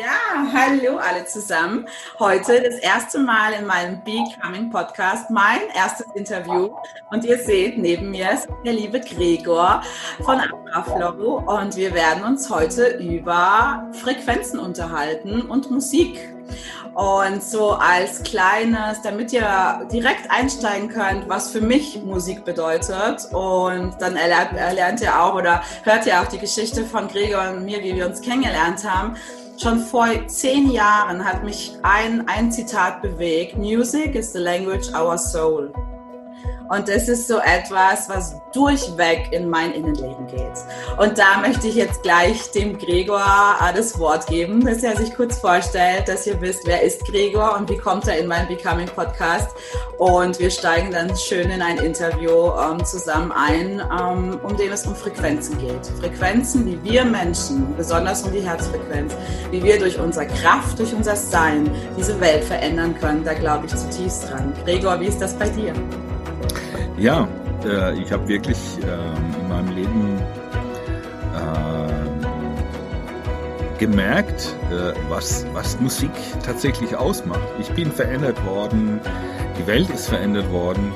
Ja, hallo alle zusammen. Heute das erste Mal in meinem Becoming Podcast, mein erstes Interview. Und ihr seht, neben mir ist der liebe Gregor von Aflow und wir werden uns heute über Frequenzen unterhalten und Musik. Und so als kleines, damit ihr direkt einsteigen könnt, was für mich Musik bedeutet. Und dann erlernt, erlernt ihr auch oder hört ihr auch die Geschichte von Gregor und mir, wie wir uns kennengelernt haben. Schon vor zehn Jahren hat mich ein, ein Zitat bewegt. Music is the language our soul. Und das ist so etwas, was durchweg in mein Innenleben geht. Und da möchte ich jetzt gleich dem Gregor äh, das Wort geben, dass er sich kurz vorstellt, dass ihr wisst, wer ist Gregor und wie kommt er in meinen Becoming Podcast. Und wir steigen dann schön in ein Interview ähm, zusammen ein, ähm, um dem es um Frequenzen geht. Frequenzen, wie wir Menschen, besonders um die Herzfrequenz, wie wir durch unsere Kraft, durch unser Sein diese Welt verändern können. Da glaube ich zutiefst dran. Gregor, wie ist das bei dir? Ja, äh, ich habe wirklich äh, in meinem Leben äh, gemerkt, äh, was, was Musik tatsächlich ausmacht. Ich bin verändert worden, die Welt ist verändert worden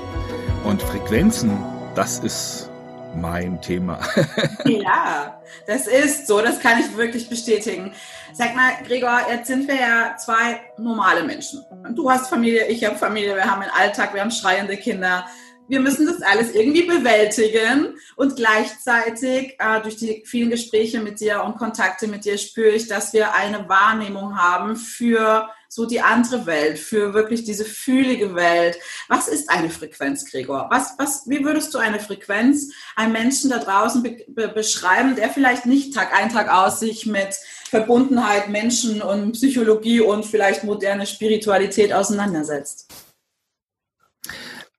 und Frequenzen, das ist mein Thema. ja, das ist so, das kann ich wirklich bestätigen. Sag mal, Gregor, jetzt sind wir ja zwei normale Menschen. Du hast Familie, ich habe Familie, wir haben einen Alltag, wir haben schreiende Kinder wir müssen das alles irgendwie bewältigen und gleichzeitig äh, durch die vielen Gespräche mit dir und Kontakte mit dir spüre ich, dass wir eine Wahrnehmung haben für so die andere Welt, für wirklich diese fühlige Welt. Was ist eine Frequenz, Gregor? Was, was, wie würdest du eine Frequenz einem Menschen da draußen be be beschreiben, der vielleicht nicht Tag ein, Tag aus sich mit Verbundenheit, Menschen und Psychologie und vielleicht moderne Spiritualität auseinandersetzt?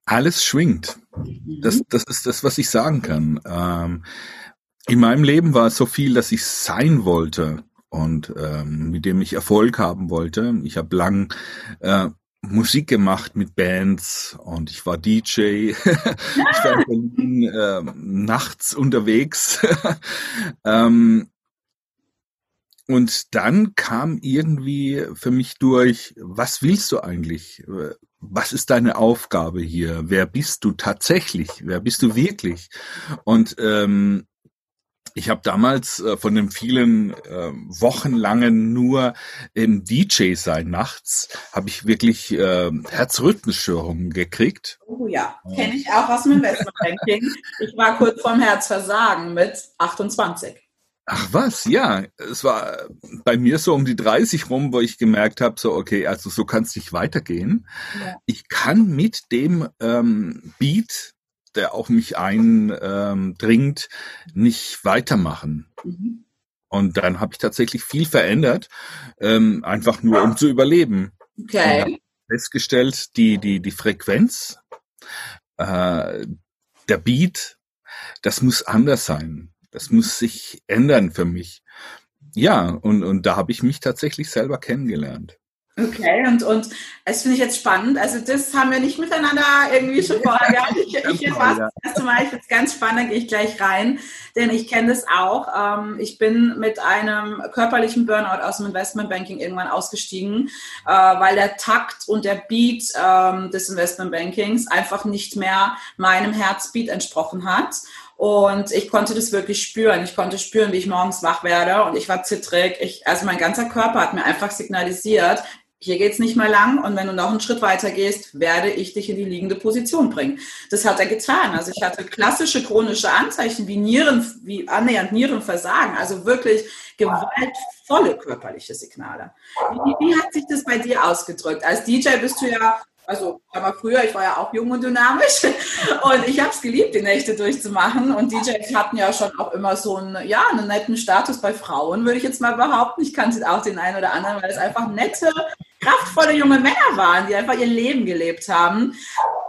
Alles schwingt. Das, das ist das, was ich sagen kann. Ähm, in meinem Leben war es so viel, dass ich sein wollte und ähm, mit dem ich Erfolg haben wollte. Ich habe lang äh, Musik gemacht mit Bands und ich war DJ. ich war in Berlin äh, nachts unterwegs. ähm, und dann kam irgendwie für mich durch, was willst du eigentlich? Was ist deine Aufgabe hier? Wer bist du tatsächlich? Wer bist du wirklich? Und ähm, ich habe damals äh, von den vielen äh, wochenlangen nur im DJ sein nachts, habe ich wirklich äh, Herzrhythmusstörungen gekriegt. Oh ja, kenne ich auch aus dem Investmentbanking. ich war kurz vorm Herzversagen mit 28. Ach was, ja, es war bei mir so um die 30 rum, wo ich gemerkt habe, so okay, also so kann es nicht weitergehen. Ja. Ich kann mit dem ähm, Beat, der auf mich eindringt, ähm, nicht weitermachen. Mhm. Und dann habe ich tatsächlich viel verändert, ähm, einfach nur um zu überleben. Okay. Festgestellt, die die die Frequenz, äh, der Beat, das muss anders sein das muss sich ändern für mich. Ja, und, und da habe ich mich tatsächlich selber kennengelernt. Okay, und, und das finde ich jetzt spannend. Also das haben wir nicht miteinander irgendwie schon vorher gehabt. Ich, ich jetzt war das erste Mal, ich finde es ganz spannend, da gehe ich gleich rein, denn ich kenne das auch. Ähm, ich bin mit einem körperlichen Burnout aus dem Investmentbanking irgendwann ausgestiegen, äh, weil der Takt und der Beat ähm, des Investmentbankings einfach nicht mehr meinem Herzbeat entsprochen hat. Und ich konnte das wirklich spüren. Ich konnte spüren, wie ich morgens wach werde und ich war zittrig. Ich, also mein ganzer Körper hat mir einfach signalisiert, hier geht's nicht mehr lang und wenn du noch einen Schritt weiter gehst, werde ich dich in die liegende Position bringen. Das hat er getan. Also ich hatte klassische chronische Anzeichen wie Nieren, wie annähernd Nierenversagen, also wirklich gewaltvolle körperliche Signale. Wie, wie hat sich das bei dir ausgedrückt? Als DJ bist du ja also aber früher, ich war ja auch jung und dynamisch und ich habe es geliebt, die Nächte durchzumachen und DJs hatten ja schon auch immer so einen, ja, einen netten Status bei Frauen, würde ich jetzt mal behaupten. Ich kannte auch den einen oder anderen, weil es einfach nette, kraftvolle junge Männer waren, die einfach ihr Leben gelebt haben.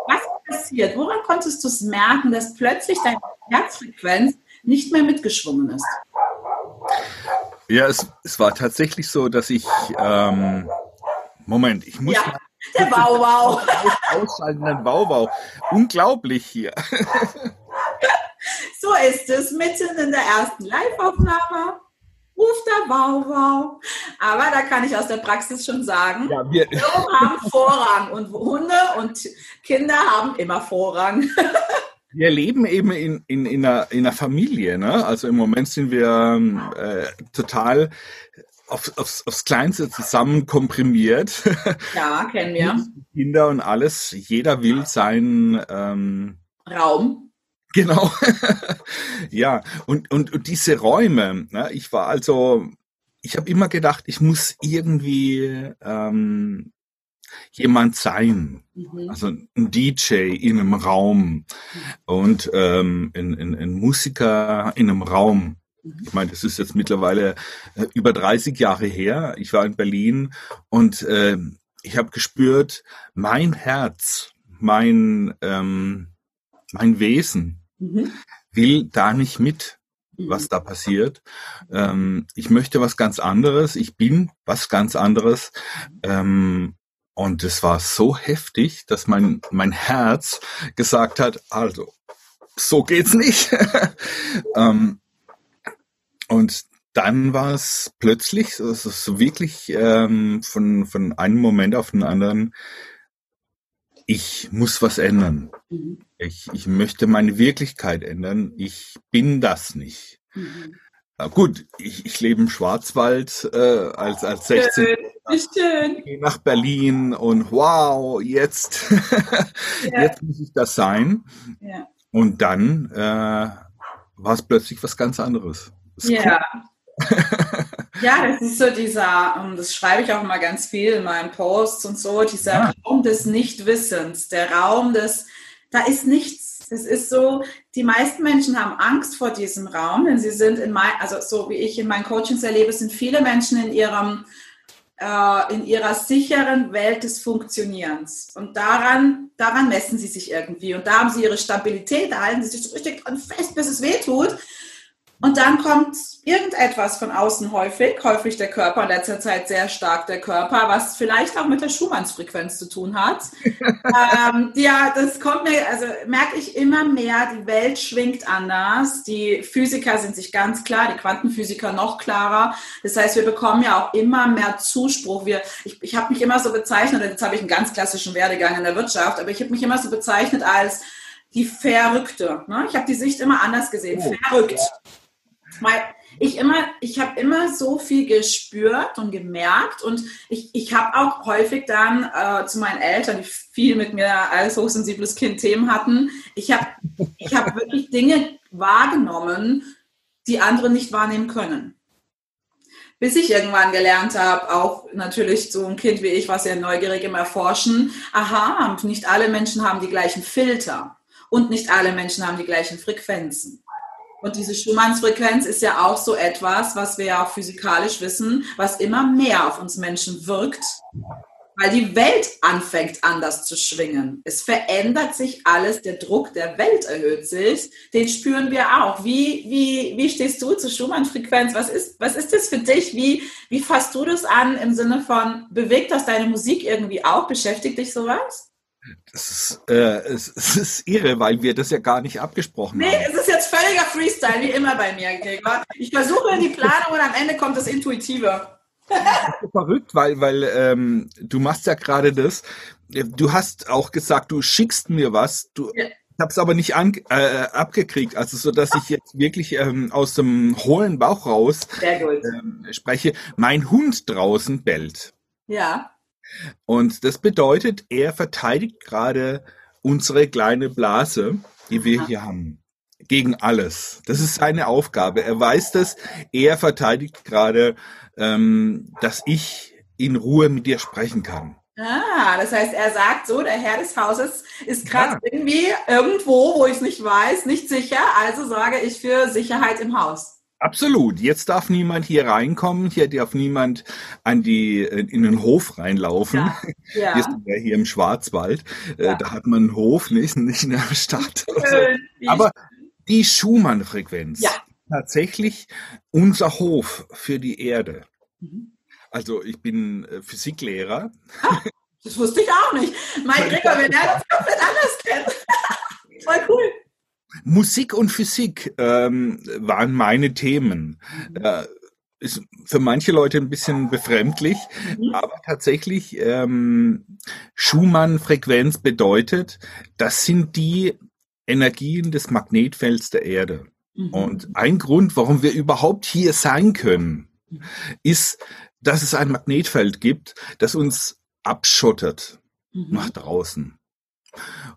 Was passiert? Woran konntest du es merken, dass plötzlich deine Herzfrequenz nicht mehr mitgeschwungen ist? Ja, es, es war tatsächlich so, dass ich ähm, Moment, ich muss ja. mal der Bauwau. Ausschaltenden Bauwau. Unglaublich hier. So ist es, mitten in der ersten Live-Aufnahme. Ruft der Wauwau. Aber da kann ich aus der Praxis schon sagen, ja, wir haben Vorrang und Hunde und Kinder haben immer Vorrang. Wir leben eben in, in, in, einer, in einer Familie. Ne? Also im Moment sind wir äh, total auf, aufs, aufs Kleinste zusammen komprimiert. Ja, kennen wir. Kinder und alles. Jeder will seinen ähm, Raum. Genau. ja, und, und, und diese Räume, ne, ich war also, ich habe immer gedacht, ich muss irgendwie ähm, jemand sein. Mhm. Also ein DJ in einem Raum und ähm, ein, ein, ein Musiker in einem Raum. Ich meine, das ist jetzt mittlerweile äh, über 30 Jahre her. Ich war in Berlin und äh, ich habe gespürt, mein Herz, mein, ähm, mein Wesen mhm. will da nicht mit, was mhm. da passiert. Ähm, ich möchte was ganz anderes. Ich bin was ganz anderes. Ähm, und es war so heftig, dass mein, mein Herz gesagt hat, also, so geht's nicht. ähm, und dann war es plötzlich, es ist wirklich ähm, von, von einem Moment auf den anderen, ich muss was ändern. Mhm. Ich, ich möchte meine Wirklichkeit ändern. Ich bin das nicht. Mhm. Na gut, ich, ich lebe im Schwarzwald äh, als, als 16. Schön, schön. nach Berlin und wow, jetzt, ja. jetzt muss ich das sein. Ja. Und dann äh, war es plötzlich was ganz anderes. Ja. Cool. ja, das ist so dieser, ähm, das schreibe ich auch immer ganz viel in meinen Posts und so, dieser ja. Raum des Nichtwissens, der Raum des, da ist nichts es ist so, die meisten Menschen haben Angst vor diesem Raum, denn sie sind in mein, also so wie ich in meinen Coachings erlebe, sind viele Menschen in ihrem äh, in ihrer sicheren Welt des Funktionierens. Und daran, daran messen sie sich irgendwie. Und da haben sie ihre Stabilität, da halten sie sich so richtig fest, bis es weh tut. Und dann kommt irgendetwas von außen häufig, häufig der Körper, in letzter Zeit sehr stark der Körper, was vielleicht auch mit der Schumannsfrequenz zu tun hat. ähm, ja, das kommt mir, also merke ich immer mehr, die Welt schwingt anders. Die Physiker sind sich ganz klar, die Quantenphysiker noch klarer. Das heißt, wir bekommen ja auch immer mehr Zuspruch. Wir, ich ich habe mich immer so bezeichnet, jetzt habe ich einen ganz klassischen Werdegang in der Wirtschaft, aber ich habe mich immer so bezeichnet als die Verrückte. Ne? Ich habe die Sicht immer anders gesehen. Oh, Verrückt. Ja weil ich immer, ich habe immer so viel gespürt und gemerkt und ich, ich habe auch häufig dann äh, zu meinen Eltern, die viel mit mir als hochsensibles Kind Themen hatten, ich habe ich hab wirklich Dinge wahrgenommen, die andere nicht wahrnehmen können. Bis ich irgendwann gelernt habe, auch natürlich so ein Kind wie ich, was ja neugierig im Erforschen, aha, nicht alle Menschen haben die gleichen Filter und nicht alle Menschen haben die gleichen Frequenzen. Und diese Schumanns-Frequenz ist ja auch so etwas, was wir ja auch physikalisch wissen, was immer mehr auf uns Menschen wirkt, weil die Welt anfängt anders zu schwingen. Es verändert sich alles, der Druck der Welt erhöht sich, den spüren wir auch. Wie, wie, wie stehst du zur Schumann-Frequenz? Was ist, was ist das für dich? Wie, wie fasst du das an im Sinne von, bewegt das deine Musik irgendwie auch? Beschäftigt dich sowas? Das ist, äh, es, es, ist irre, weil wir das ja gar nicht abgesprochen nee, haben. Nee, es ist jetzt völliger Freestyle, wie immer bei mir, Gregor. Ich versuche die Planung und am Ende kommt das Intuitive. Das ist verrückt, weil, weil ähm, du machst ja gerade das. Du hast auch gesagt, du schickst mir was. Du, ja. Ich habe es aber nicht an, äh, abgekriegt, also so, dass ich jetzt wirklich ähm, aus dem hohlen Bauch raus ähm, spreche. Mein Hund draußen bellt. Ja. Und das bedeutet, er verteidigt gerade unsere kleine Blase, die wir hier haben, gegen alles. Das ist seine Aufgabe. Er weiß das. Er verteidigt gerade, ähm, dass ich in Ruhe mit dir sprechen kann. Ah, das heißt, er sagt so, der Herr des Hauses ist gerade ja. irgendwie irgendwo, wo ich es nicht weiß, nicht sicher. Also sorge ich für Sicherheit im Haus. Absolut. Jetzt darf niemand hier reinkommen. Hier darf niemand an die in den Hof reinlaufen. Ja, ja. Wir sind ja hier im Schwarzwald. Äh, ja. Da hat man einen Hof, nicht, nicht in der Stadt. Schön, Aber die Schumann-Frequenz. Ja. Tatsächlich unser Hof für die Erde. Mhm. Also ich bin äh, Physiklehrer. Ah, das wusste ich auch nicht. Mein Gregor, wir lernen uns komplett anders kennen. Voll cool. Musik und Physik ähm, waren meine Themen. Mhm. Äh, ist für manche Leute ein bisschen befremdlich, mhm. aber tatsächlich ähm, Schumann-Frequenz bedeutet, das sind die Energien des Magnetfelds der Erde. Mhm. Und ein Grund, warum wir überhaupt hier sein können, mhm. ist, dass es ein Magnetfeld gibt, das uns abschottet nach draußen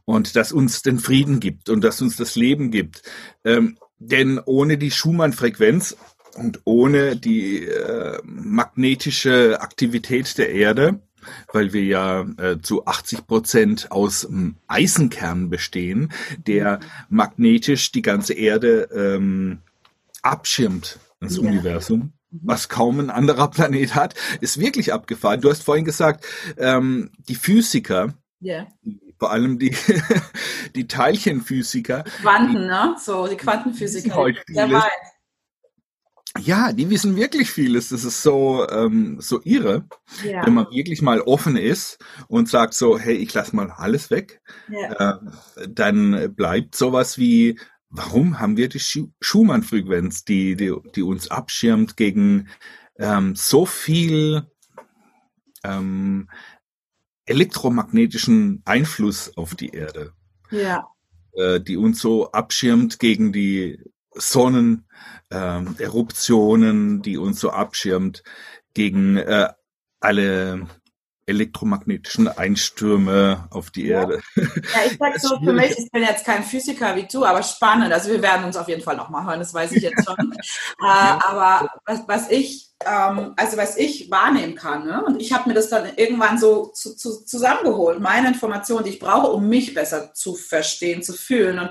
und das uns den Frieden gibt und das uns das Leben gibt. Ähm, denn ohne die Schumann-Frequenz und ohne die äh, magnetische Aktivität der Erde, weil wir ja äh, zu 80 Prozent aus ähm, Eisenkern bestehen, der magnetisch die ganze Erde ähm, abschirmt, das ja. Universum mhm. was kaum ein anderer Planet hat, ist wirklich abgefahren. Du hast vorhin gesagt, ähm, die Physiker, yeah. Vor allem die, die Teilchenphysiker. Quanten, die, ne? So, die Quantenphysiker. Sehr weit. Ja, die wissen wirklich vieles. Das ist so ähm, so irre, ja. wenn man wirklich mal offen ist und sagt so, hey, ich lass mal alles weg. Ja. Äh, dann bleibt sowas wie, warum haben wir die Schumann-Frequenz, die, die die uns abschirmt gegen ähm, so viel ähm, elektromagnetischen Einfluss auf die Erde. Ja. Äh, die uns so abschirmt gegen die Sonnen, ähm, die uns so abschirmt gegen äh, alle elektromagnetischen Einstürme auf die ja. Erde. Ja, ich sag so, für mich, ich bin jetzt kein Physiker wie du, aber spannend. Also wir werden uns auf jeden Fall nochmal hören, das weiß ich jetzt schon. äh, aber was, was ich ähm, also was ich wahrnehmen kann. Ne? Und ich habe mir das dann irgendwann so zu, zu, zusammengeholt, meine Informationen, die ich brauche, um mich besser zu verstehen, zu fühlen. Und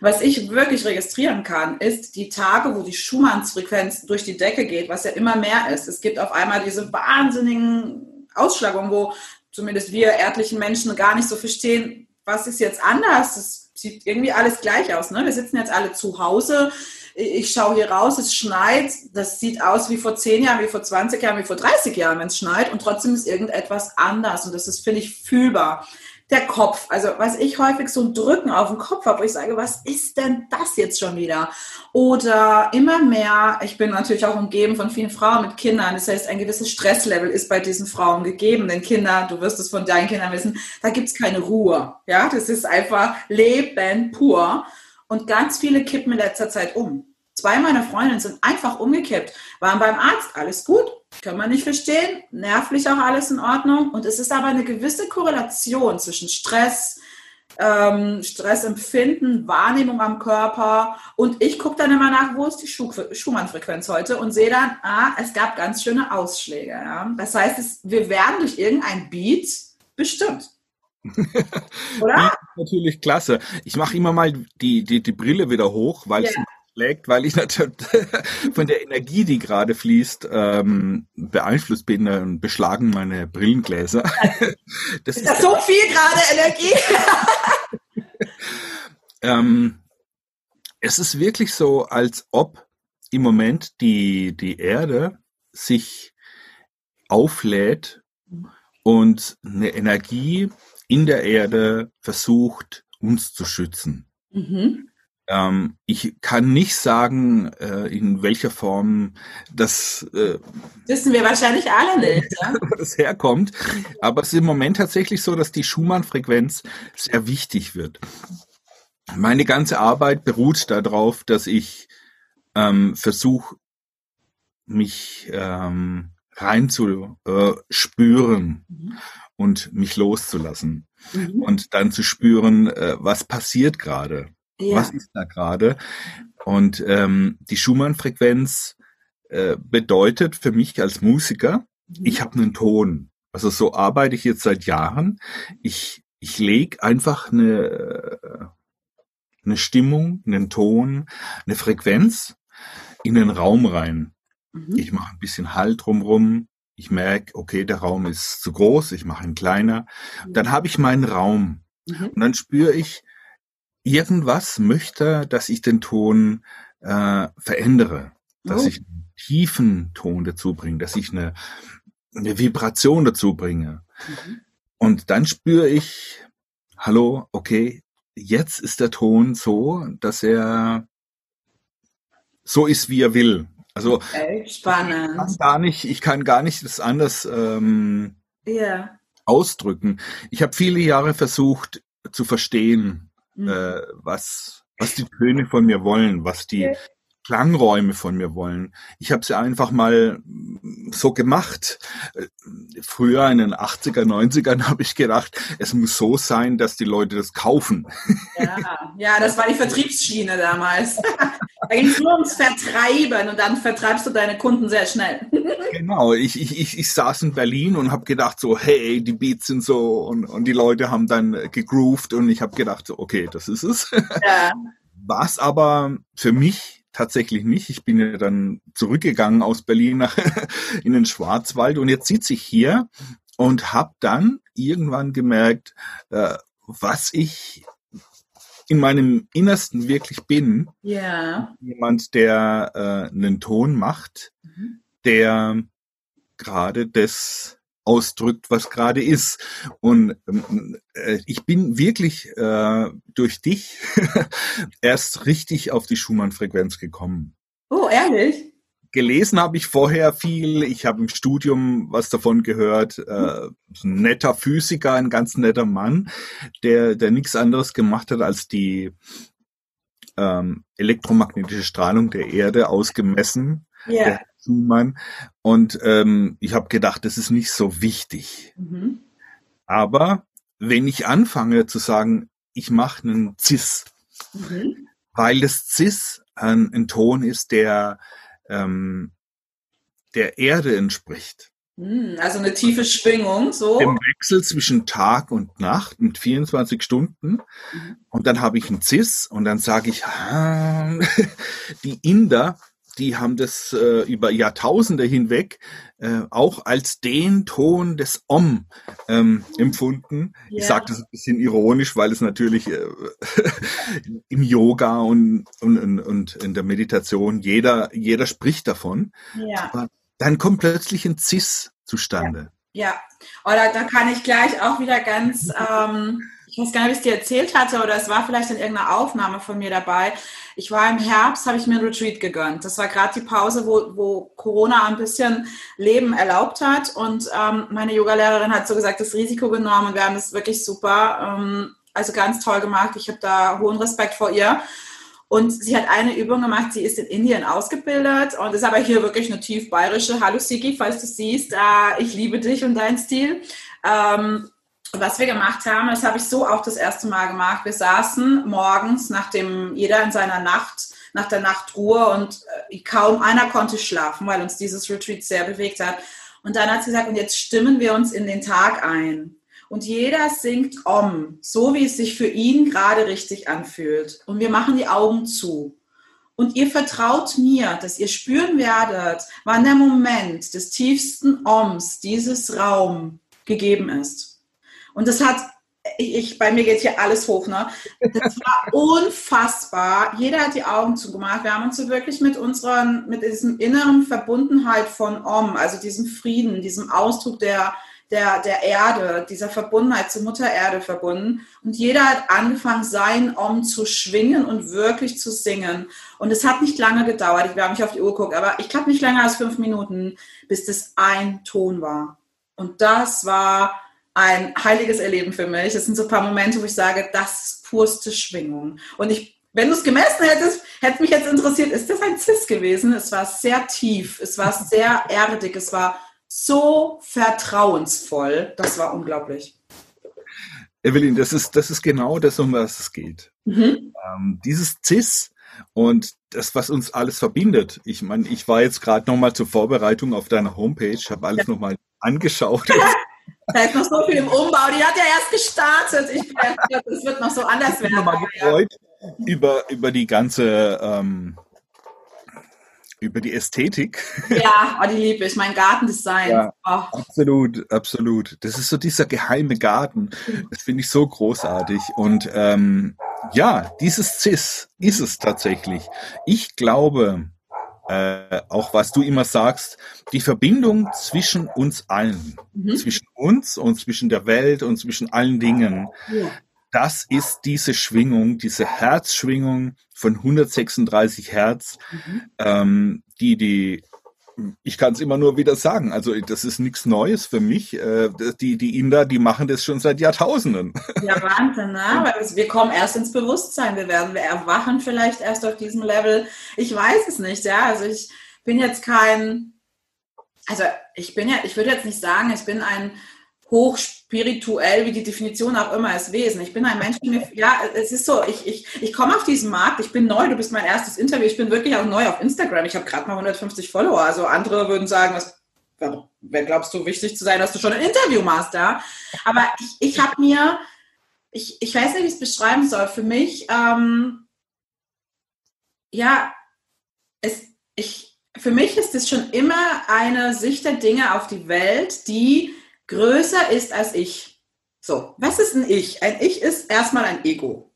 was ich wirklich registrieren kann, ist die Tage, wo die Schumanns-Frequenz durch die Decke geht, was ja immer mehr ist. Es gibt auf einmal diese wahnsinnigen Ausschlagungen, wo zumindest wir erdlichen Menschen gar nicht so verstehen, was ist jetzt anders. Es sieht irgendwie alles gleich aus. Ne? Wir sitzen jetzt alle zu Hause ich schaue hier raus, es schneit, das sieht aus wie vor 10 Jahren, wie vor 20 Jahren, wie vor 30 Jahren, wenn es schneit und trotzdem ist irgendetwas anders und das ist, finde ich, fühlbar. Der Kopf, also was ich häufig so ein Drücken auf den Kopf habe, wo ich sage, was ist denn das jetzt schon wieder? Oder immer mehr, ich bin natürlich auch umgeben von vielen Frauen mit Kindern, das heißt, ein gewisses Stresslevel ist bei diesen Frauen gegeben, denn Kinder, du wirst es von deinen Kindern wissen, da gibt es keine Ruhe. Ja, das ist einfach Leben pur. Und ganz viele kippen in letzter Zeit um. Zwei meiner Freundinnen sind einfach umgekippt, waren beim Arzt, alles gut, können wir nicht verstehen, nervlich auch alles in Ordnung. Und es ist aber eine gewisse Korrelation zwischen Stress, ähm, Stressempfinden, Wahrnehmung am Körper. Und ich gucke dann immer nach, wo ist die Schumann-Frequenz heute und sehe dann, ah, es gab ganz schöne Ausschläge. Ja? Das heißt, es, wir werden durch irgendein Beat bestimmt. Oder? natürlich klasse. Ich mache immer mal die, die, die Brille wieder hoch, weil es schlägt, weil ich natürlich von der Energie, die gerade fließt, ähm, beeinflusst bin und beschlagen meine Brillengläser. Das ist, ist das so viel gerade Energie? ähm, es ist wirklich so, als ob im Moment die, die Erde sich auflädt und eine Energie in der Erde versucht, uns zu schützen. Mhm. Ähm, ich kann nicht sagen, äh, in welcher Form das äh, wissen wir wahrscheinlich alle nicht, ja? das herkommt. Aber es ist im Moment tatsächlich so, dass die Schumann-Frequenz sehr wichtig wird. Meine ganze Arbeit beruht darauf, dass ich ähm, versuche, mich ähm, rein zu äh, spüren mhm. und mich loszulassen mhm. und dann zu spüren, äh, was passiert gerade. Ja. Was ist da gerade? Und ähm, die Schumann-Frequenz äh, bedeutet für mich als Musiker, mhm. ich habe einen Ton. Also so arbeite ich jetzt seit Jahren. Ich, ich lege einfach eine, eine Stimmung, einen Ton, eine Frequenz in den Raum rein. Mhm. Ich mache ein bisschen Halt drumrum. Ich merke, okay, der Raum ist zu groß, ich mache ihn kleiner. Mhm. Dann habe ich meinen Raum. Mhm. Und dann spüre ich, irgendwas möchte, dass ich den Ton äh, verändere, dass oh. ich einen tiefen Ton dazu bringe, dass ich eine, eine Vibration dazu bringe. Mhm. Und dann spüre ich, hallo, okay, jetzt ist der Ton so, dass er so ist, wie er will. Also okay, spannend. Ich kann gar nicht, ich kann gar nicht das anders ähm, yeah. ausdrücken. Ich habe viele Jahre versucht zu verstehen, mhm. äh, was was die Töne von mir wollen, was die okay. Klangräume von mir wollen. Ich habe sie einfach mal so gemacht. Früher in den 80er, 90ern habe ich gedacht, es muss so sein, dass die Leute das kaufen. Ja, ja das war die Vertriebsschiene damals. Da ging es nur ums Vertreiben und dann vertreibst du deine Kunden sehr schnell. Genau, ich, ich, ich, ich saß in Berlin und habe gedacht so, hey, die Beats sind so und, und die Leute haben dann gegroovt und ich habe gedacht so, okay, das ist es. Ja. Was aber für mich tatsächlich nicht. Ich bin ja dann zurückgegangen aus Berlin nach, in den Schwarzwald und jetzt sitze ich hier und habe dann irgendwann gemerkt, äh, was ich in meinem Innersten wirklich bin. Ja. Jemand, der äh, einen Ton macht, mhm. der gerade das ausdrückt, was gerade ist. Und ähm, äh, ich bin wirklich äh, durch dich erst richtig auf die Schumann-Frequenz gekommen. Oh, ehrlich? Gelesen habe ich vorher viel, ich habe im Studium was davon gehört, äh, ein netter Physiker, ein ganz netter Mann, der, der nichts anderes gemacht hat, als die ähm, elektromagnetische Strahlung der Erde ausgemessen. Yeah. Schumann. Und ähm, ich habe gedacht, das ist nicht so wichtig. Mhm. Aber wenn ich anfange zu sagen, ich mache einen Cis, mhm. weil das Cis ein, ein Ton ist, der ähm, der Erde entspricht. Mhm, also eine tiefe Schwingung, so. Im Wechsel zwischen Tag und Nacht mit 24 Stunden. Mhm. Und dann habe ich einen Cis und dann sage ich, ah, die Inder die haben das äh, über Jahrtausende hinweg äh, auch als den Ton des Om ähm, empfunden. Yeah. Ich sage das ein bisschen ironisch, weil es natürlich äh, im Yoga und, und, und in der Meditation jeder, jeder spricht davon. Yeah. Aber dann kommt plötzlich ein Cis zustande. Ja, ja. oder da kann ich gleich auch wieder ganz ähm, ich weiß gar nicht, ob ich es dir erzählt hatte oder es war vielleicht in irgendeiner Aufnahme von mir dabei. Ich war im Herbst, habe ich mir ein Retreat gegönnt. Das war gerade die Pause, wo, wo Corona ein bisschen Leben erlaubt hat. Und ähm, meine Yogalehrerin hat so gesagt, das Risiko genommen und wir haben es wirklich super, ähm, also ganz toll gemacht. Ich habe da hohen Respekt vor ihr. Und sie hat eine Übung gemacht, sie ist in Indien ausgebildet und ist aber hier wirklich eine tief bayerische. Hallo Siki, falls du siehst, äh, ich liebe dich und deinen Stil. Ähm, was wir gemacht haben, das habe ich so auch das erste Mal gemacht. Wir saßen morgens, nachdem jeder in seiner Nacht, nach der Nachtruhe und äh, kaum einer konnte schlafen, weil uns dieses Retreat sehr bewegt hat. Und dann hat sie gesagt, und jetzt stimmen wir uns in den Tag ein. Und jeder singt Om, so wie es sich für ihn gerade richtig anfühlt. Und wir machen die Augen zu. Und ihr vertraut mir, dass ihr spüren werdet, wann der Moment des tiefsten Oms dieses Raum gegeben ist. Und das hat, ich, bei mir geht hier alles hoch, ne? Das war unfassbar. Jeder hat die Augen zugemacht. Wir haben uns so wirklich mit unseren, mit diesem inneren Verbundenheit von Om, also diesem Frieden, diesem Ausdruck der, der, der Erde, dieser Verbundenheit zur Mutter Erde verbunden. Und jeder hat angefangen, sein Om zu schwingen und wirklich zu singen. Und es hat nicht lange gedauert. Ich habe mich auf die Uhr geguckt, aber ich glaube nicht länger als fünf Minuten, bis das ein Ton war. Und das war ein heiliges Erleben für mich. Es sind so ein paar Momente, wo ich sage, das ist purste Schwingung. Und ich, wenn du es gemessen hättest, hätte mich jetzt interessiert, ist das ein Cis gewesen? Es war sehr tief, es war sehr erdig, es war so vertrauensvoll. Das war unglaublich. Evelyn, das ist, das ist genau das, um was es geht. Mhm. Ähm, dieses Cis und das, was uns alles verbindet. Ich meine, ich war jetzt gerade nochmal zur Vorbereitung auf deiner Homepage, habe alles ja. nochmal angeschaut. Da ist noch so viel im Umbau. Die hat ja erst gestartet. Ich glaube, das wird noch so anders werden. Ich bin mal gefreut über, über die ganze, ähm, über die Ästhetik. Ja, oh, die liebe ich. Mein Gartendesign. Ja, oh. Absolut, absolut. Das ist so dieser geheime Garten. Das finde ich so großartig. Und ähm, ja, dieses Cis ist es tatsächlich. Ich glaube, äh, auch was du immer sagst, die Verbindung zwischen uns allen, mhm. zwischen uns und zwischen der Welt und zwischen allen Dingen, ja. das ist diese Schwingung, diese Herzschwingung von 136 Hertz, mhm. ähm, die, die ich kann es immer nur wieder sagen. Also das ist nichts Neues für mich. Äh, die, die Inder, die machen das schon seit Jahrtausenden. Ja, Wahnsinn, ne? Wir kommen erst ins Bewusstsein. Wir werden, wir erwachen vielleicht erst auf diesem Level. Ich weiß es nicht, ja. Also ich bin jetzt kein, also ich bin ja, ich würde jetzt nicht sagen, ich bin ein hochspirituell, wie die Definition auch immer ist, Wesen. Ich bin ein Mensch, mir, ja, es ist so, ich, ich, ich komme auf diesen Markt, ich bin neu, du bist mein erstes Interview, ich bin wirklich auch neu auf Instagram. Ich habe gerade mal 150 Follower. Also andere würden sagen, was, wer glaubst du, wichtig zu sein, dass du schon ein Interview machst da? Aber ich, ich habe mir, ich, ich weiß nicht, wie ich es beschreiben soll, für mich, ähm, ja, es, ich, für mich ist es schon immer eine Sicht der Dinge auf die Welt, die größer ist als ich. So, was ist ein Ich? Ein Ich ist erstmal ein Ego.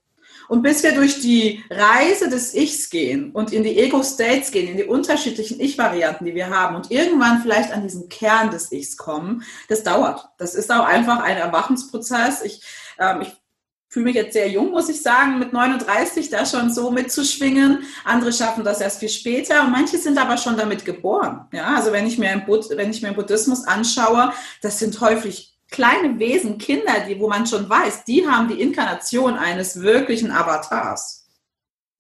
Und bis wir durch die Reise des Ichs gehen und in die Ego-States gehen, in die unterschiedlichen Ich-Varianten, die wir haben und irgendwann vielleicht an diesen Kern des Ichs kommen, das dauert. Das ist auch einfach ein Erwachensprozess. Ich, ähm, ich fühle mich jetzt sehr jung, muss ich sagen, mit 39 da schon so mitzuschwingen. Andere schaffen das erst viel später und manche sind aber schon damit geboren. Ja, also wenn ich mir im, Bud wenn ich mir im Buddhismus anschaue, das sind häufig kleine Wesen, Kinder, die, wo man schon weiß, die haben die Inkarnation eines wirklichen Avatars.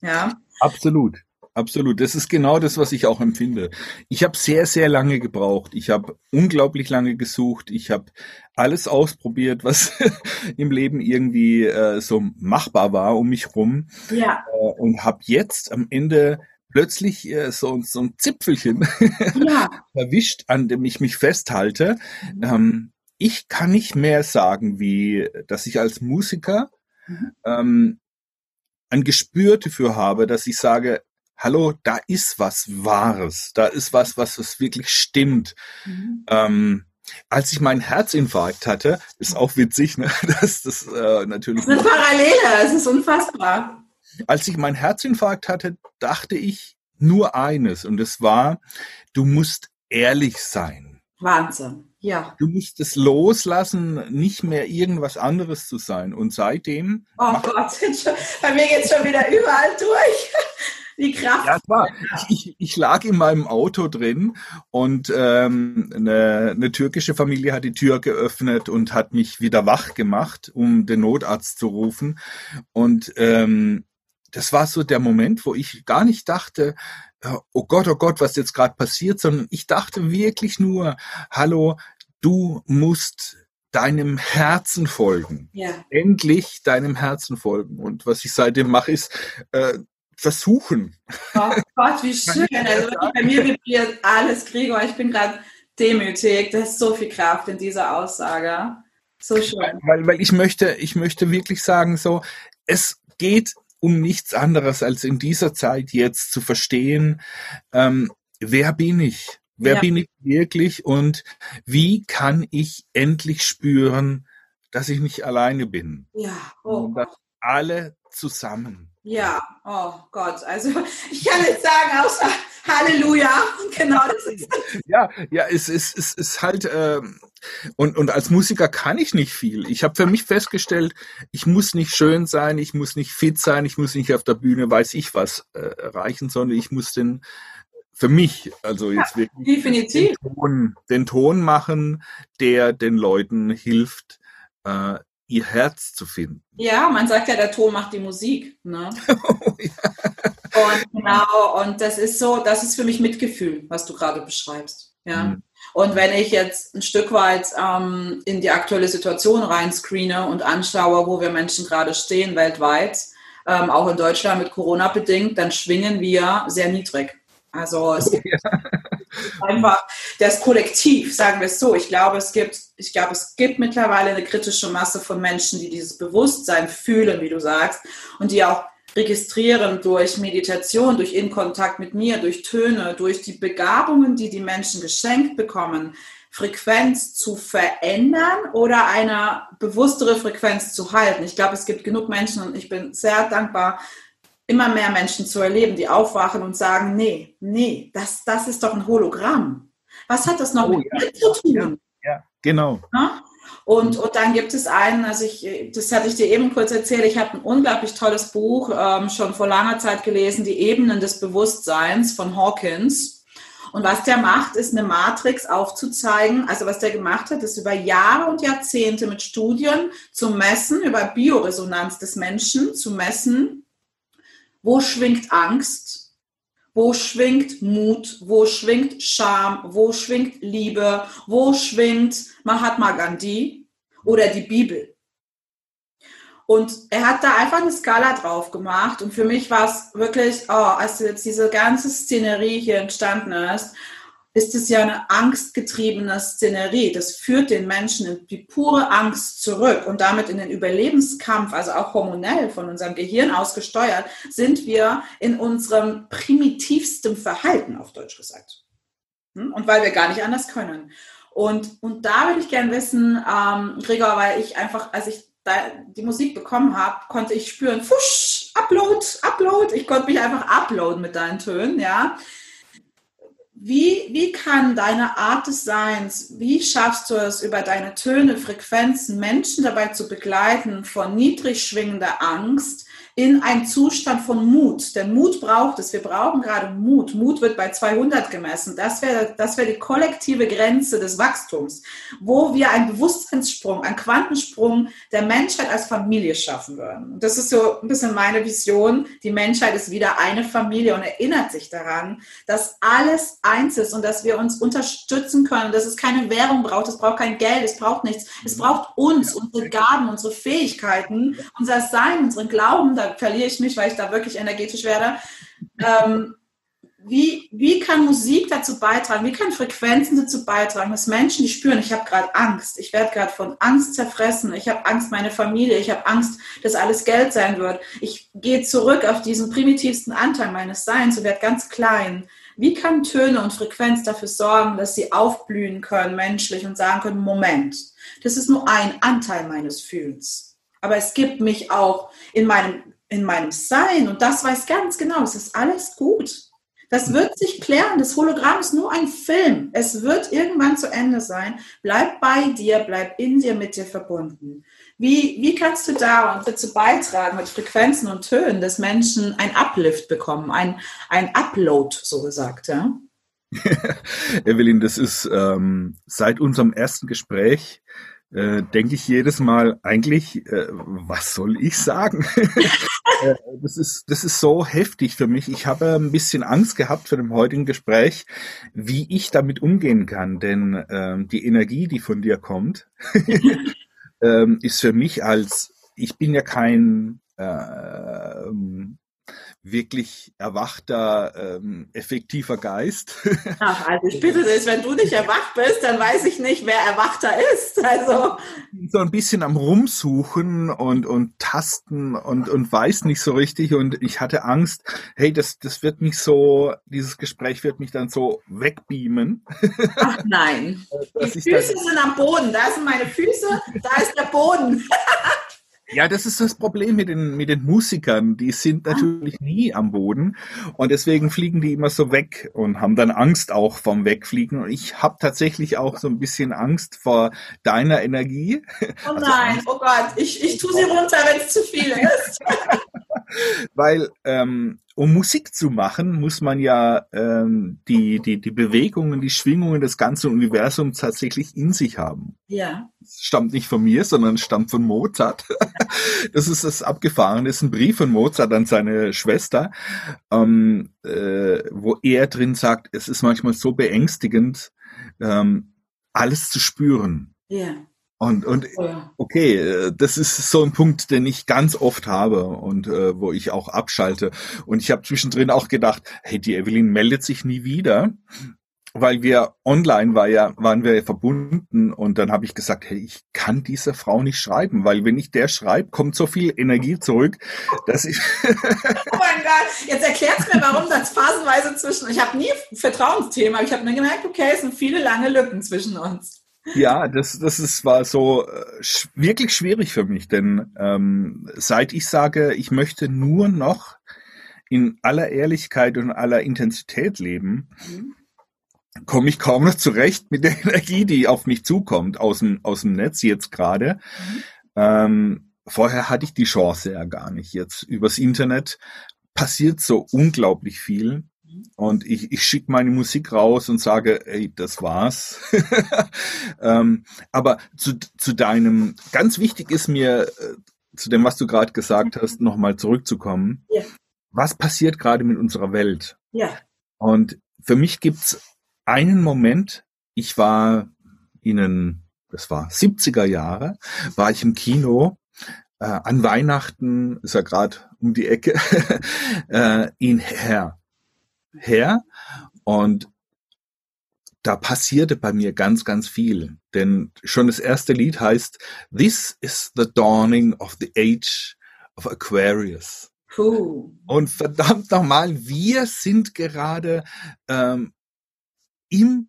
Ja. Absolut. Absolut. Das ist genau das, was ich auch empfinde. Ich habe sehr, sehr lange gebraucht. Ich habe unglaublich lange gesucht. Ich habe alles ausprobiert, was im Leben irgendwie äh, so machbar war um mich rum. Ja. Äh, und habe jetzt am Ende plötzlich äh, so, so ein Zipfelchen ja. erwischt, an dem ich mich festhalte. Mhm. Ähm, ich kann nicht mehr sagen, wie, dass ich als Musiker mhm. ähm, ein Gespür dafür habe, dass ich sage, hallo, da ist was Wahres, da ist was, was, was wirklich stimmt. Mhm. Ähm, als ich meinen Herzinfarkt hatte, ist auch witzig, ne? dass das äh, natürlich. Das ist eine Parallele, es ist unfassbar. Als ich meinen Herzinfarkt hatte, dachte ich nur eines und es war, du musst ehrlich sein. Wahnsinn, ja. Du musst es loslassen, nicht mehr irgendwas anderes zu sein. Und seitdem. Oh Gott, bei mir geht es schon wieder überall durch. Die Kraft. Ja, war. Ich, ich, lag in meinem Auto drin und ähm, eine, eine türkische Familie hat die Tür geöffnet und hat mich wieder wach gemacht, um den Notarzt zu rufen. Und ähm, das war so der Moment, wo ich gar nicht dachte, oh Gott, oh Gott, was jetzt gerade passiert, sondern ich dachte wirklich nur, hallo, du musst deinem Herzen folgen. Ja. Endlich deinem Herzen folgen. Und was ich seitdem mache, ist äh, versuchen. Oh Gott, wie schön. Also bei mir vibriert alles, Gregor. Ich bin gerade demütig. Da ist so viel Kraft in dieser Aussage. So schön. Weil, weil ich möchte, ich möchte wirklich sagen, so, es geht um nichts anderes, als in dieser Zeit jetzt zu verstehen, ähm, wer bin ich? Wer ja. bin ich wirklich und wie kann ich endlich spüren, dass ich nicht alleine bin? Ja, oh. Und dass alle zusammen. Ja, oh Gott, also ich kann jetzt sagen, außer Halleluja, genau das ist. Ja, ja, es ist, es ist halt, äh, und, und als Musiker kann ich nicht viel. Ich habe für mich festgestellt, ich muss nicht schön sein, ich muss nicht fit sein, ich muss nicht auf der Bühne, weiß ich was, äh, erreichen, sondern ich muss den, für mich, also jetzt ja, wirklich definitiv. Den, Ton, den Ton machen, der den Leuten hilft, äh, ihr Herz zu finden. Ja, man sagt ja, der Ton macht die Musik. Ne? oh, ja. Und genau, und das ist so, das ist für mich Mitgefühl, was du gerade beschreibst. Ja. Mhm. Und wenn ich jetzt ein Stück weit ähm, in die aktuelle Situation reinscreene und anschaue, wo wir Menschen gerade stehen weltweit, ähm, auch in Deutschland mit Corona bedingt, dann schwingen wir sehr niedrig. Also es gibt einfach das Kollektiv, sagen wir es so. Ich glaube, es gibt, ich glaube, es gibt mittlerweile eine kritische Masse von Menschen, die dieses Bewusstsein fühlen, wie du sagst, und die auch registrieren durch Meditation, durch In-Kontakt mit mir, durch Töne, durch die Begabungen, die die Menschen geschenkt bekommen, Frequenz zu verändern oder eine bewusstere Frequenz zu halten. Ich glaube, es gibt genug Menschen und ich bin sehr dankbar, immer mehr Menschen zu erleben, die aufwachen und sagen, nee, nee, das, das ist doch ein Hologramm. Was hat das noch oh, mit ja, zu tun? Ja, ja genau. Ja? Und, und dann gibt es einen, also ich, das hatte ich dir eben kurz erzählt, ich habe ein unglaublich tolles Buch ähm, schon vor langer Zeit gelesen, Die Ebenen des Bewusstseins von Hawkins. Und was der macht, ist eine Matrix aufzuzeigen. Also was der gemacht hat, ist über Jahre und Jahrzehnte mit Studien zu messen, über Bioresonanz des Menschen zu messen, wo schwingt Angst, wo schwingt Mut, wo schwingt Scham, wo schwingt Liebe, wo schwingt Mahatma Gandhi oder die Bibel. Und er hat da einfach eine Skala drauf gemacht. Und für mich war es wirklich, oh, als jetzt diese ganze Szenerie hier entstanden ist, ist es ja eine angstgetriebene Szenerie. Das führt den Menschen in die pure Angst zurück und damit in den Überlebenskampf, also auch hormonell von unserem Gehirn aus gesteuert, sind wir in unserem primitivsten Verhalten, auf Deutsch gesagt. Hm? Und weil wir gar nicht anders können. Und, und da würde ich gerne wissen, ähm, Gregor, weil ich einfach, als ich die Musik bekommen habe, konnte ich spüren, fusch, Upload, Upload. Ich konnte mich einfach uploaden mit deinen Tönen, ja. Wie, wie kann deine Art des Seins, wie schaffst du es, über deine Töne, Frequenzen Menschen dabei zu begleiten, von niedrig schwingender Angst in einen Zustand von Mut. Denn Mut braucht es. Wir brauchen gerade Mut. Mut wird bei 200 gemessen. Das wäre das wäre die kollektive Grenze des Wachstums, wo wir einen Bewusstseinssprung, einen Quantensprung der Menschheit als Familie schaffen würden. das ist so ein bisschen meine Vision. Die Menschheit ist wieder eine Familie und erinnert sich daran, dass alles eins ist und dass wir uns unterstützen können, dass es keine Währung braucht, es braucht kein Geld, es braucht nichts. Es braucht uns, unsere Gaben, unsere Fähigkeiten, unser Sein, unseren Glauben, verliere ich mich, weil ich da wirklich energetisch werde. Ähm, wie, wie kann Musik dazu beitragen? Wie kann Frequenzen dazu beitragen, dass Menschen, die spüren, ich habe gerade Angst, ich werde gerade von Angst zerfressen, ich habe Angst, meine Familie, ich habe Angst, dass alles Geld sein wird. Ich gehe zurück auf diesen primitivsten Anteil meines Seins und werde ganz klein. Wie kann Töne und Frequenz dafür sorgen, dass sie aufblühen können, menschlich und sagen können, Moment, das ist nur ein Anteil meines Fühlens. Aber es gibt mich auch in meinem in meinem Sein und das weiß ganz genau, es ist alles gut. Das wird sich klären. Das Hologramm ist nur ein Film. Es wird irgendwann zu Ende sein. Bleib bei dir, bleib in dir, mit dir verbunden. Wie, wie kannst du da dazu beitragen mit Frequenzen und Tönen, dass Menschen ein Uplift bekommen, ein, ein Upload, so gesagt? Ja? Evelyn, das ist ähm, seit unserem ersten Gespräch äh, denke ich jedes Mal, eigentlich, äh, was soll ich sagen? äh, das, ist, das ist so heftig für mich. Ich habe ein bisschen Angst gehabt für dem heutigen Gespräch, wie ich damit umgehen kann. Denn ähm, die Energie, die von dir kommt, ähm, ist für mich als, ich bin ja kein äh, wirklich erwachter, ähm, effektiver Geist. Ach, also ich bitte dich, wenn du nicht erwacht bist, dann weiß ich nicht, wer erwachter ist. Also so ein bisschen am Rumsuchen und und tasten und und weiß nicht so richtig und ich hatte Angst, hey, das das wird mich so, dieses Gespräch wird mich dann so wegbeamen. Ach nein, die Füße sind am Boden, da sind meine Füße, da ist der Boden. Ja, das ist das Problem mit den, mit den Musikern. Die sind ah. natürlich nie am Boden und deswegen fliegen die immer so weg und haben dann Angst auch vom Wegfliegen. Und ich habe tatsächlich auch so ein bisschen Angst vor deiner Energie. Oh also nein, Angst. oh Gott, ich, ich tue sie runter, wenn es zu viel ist. Weil ähm, um Musik zu machen, muss man ja ähm, die, die, die Bewegungen, die Schwingungen des ganzen Universums tatsächlich in sich haben. Ja. Das stammt nicht von mir, sondern stammt von Mozart. das ist das Abgefahren, das ist ein Brief von Mozart an seine Schwester, ähm, äh, wo er drin sagt, es ist manchmal so beängstigend, ähm, alles zu spüren. Ja. Und, und okay, äh, das ist so ein Punkt, den ich ganz oft habe und äh, wo ich auch abschalte. Und ich habe zwischendrin auch gedacht, hey, die Evelyn meldet sich nie wieder, weil wir online war ja, waren wir verbunden und dann habe ich gesagt, hey, ich kann dieser Frau nicht schreiben, weil wenn ich der schreibe, kommt so viel Energie zurück, dass ich. oh mein Gott, jetzt erklärt's mir, warum das phasenweise zwischen. Ich habe nie Vertrauensthema, ich habe mir gemerkt, okay, es sind viele lange Lücken zwischen uns. Ja, das, das ist, war so äh, sch wirklich schwierig für mich, denn ähm, seit ich sage, ich möchte nur noch in aller Ehrlichkeit und aller Intensität leben, mhm. komme ich kaum noch zurecht mit der Energie, die auf mich zukommt aus dem, aus dem Netz jetzt gerade. Mhm. Ähm, vorher hatte ich die Chance ja gar nicht. Jetzt übers Internet passiert so unglaublich viel und ich, ich schicke meine Musik raus und sage, ey, das war's. ähm, aber zu, zu deinem, ganz wichtig ist mir, äh, zu dem, was du gerade gesagt hast, nochmal zurückzukommen. Ja. Was passiert gerade mit unserer Welt? Ja. Und für mich gibt's einen Moment, ich war Ihnen, das war 70er Jahre, war ich im Kino äh, an Weihnachten, ist ja gerade um die Ecke, äh, in Herr. Herr. Und da passierte bei mir ganz, ganz viel. Denn schon das erste Lied heißt This is the dawning of the age of Aquarius. Puh. Und verdammt nochmal, wir sind gerade ähm, im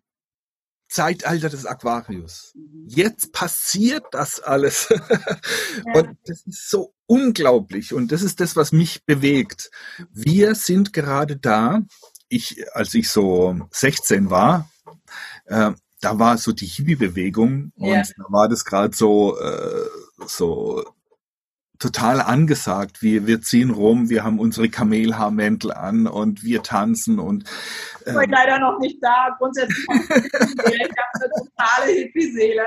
Zeitalter des Aquarius. Mhm. Jetzt passiert das alles. Und das ist so unglaublich. Und das ist das, was mich bewegt. Wir sind gerade da. Ich, als ich so 16 war, äh, da war so die Hippie-Bewegung und ja. da war das gerade so, äh, so total angesagt. Wir, wir ziehen rum, wir haben unsere Kamelhaarmäntel an und wir tanzen und ich bin leider noch nicht da. Grundsätzlich ich habe eine totale Hippie-Seele.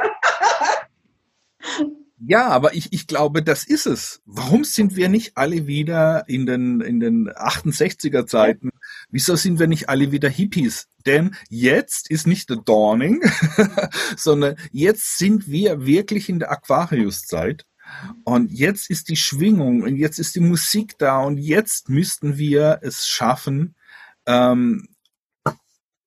Ja, aber ich, ich glaube, das ist es. Warum sind wir nicht alle wieder in den, in den 68er Zeiten? Wieso sind wir nicht alle wieder Hippies? Denn jetzt ist nicht the Dawning, sondern jetzt sind wir wirklich in der Aquarius-Zeit. Und jetzt ist die Schwingung und jetzt ist die Musik da und jetzt müssten wir es schaffen, ähm,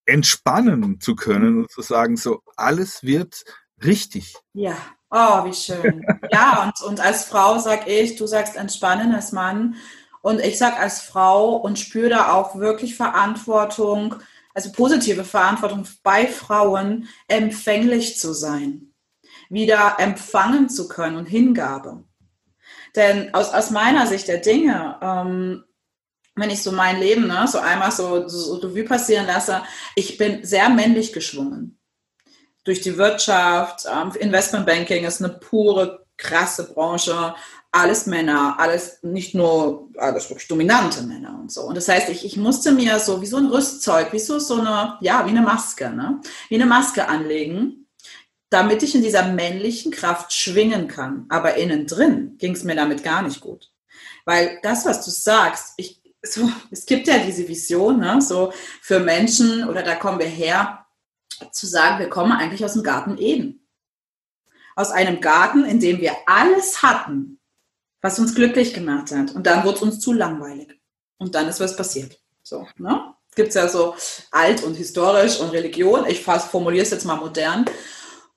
entspannen zu können und zu sagen, so alles wird richtig. Ja, oh, wie schön. ja, und, und als Frau sag ich, du sagst entspannen als Mann. Und ich sag als Frau und spüre da auch wirklich Verantwortung, also positive Verantwortung bei Frauen, empfänglich zu sein wieder empfangen zu können und Hingabe. Denn aus, aus meiner Sicht der Dinge, ähm, wenn ich so mein Leben ne, so einmal so, so Revue passieren lasse, ich bin sehr männlich geschwungen. Durch die Wirtschaft, ähm, Investmentbanking ist eine pure, krasse Branche, alles Männer, alles nicht nur, alles wirklich dominante Männer und so. Und das heißt, ich, ich musste mir so wie so ein Rüstzeug, wie so, so eine, ja, wie eine Maske, ne? wie eine Maske anlegen damit ich in dieser männlichen Kraft schwingen kann. Aber innen drin ging es mir damit gar nicht gut. Weil das, was du sagst, ich, so, es gibt ja diese Vision, ne, so für Menschen, oder da kommen wir her, zu sagen, wir kommen eigentlich aus dem Garten Eden. Aus einem Garten, in dem wir alles hatten, was uns glücklich gemacht hat. Und dann wurde es uns zu langweilig. Und dann ist was passiert. So, ne? Gibt es ja so alt und historisch und Religion. Ich formuliere es jetzt mal modern.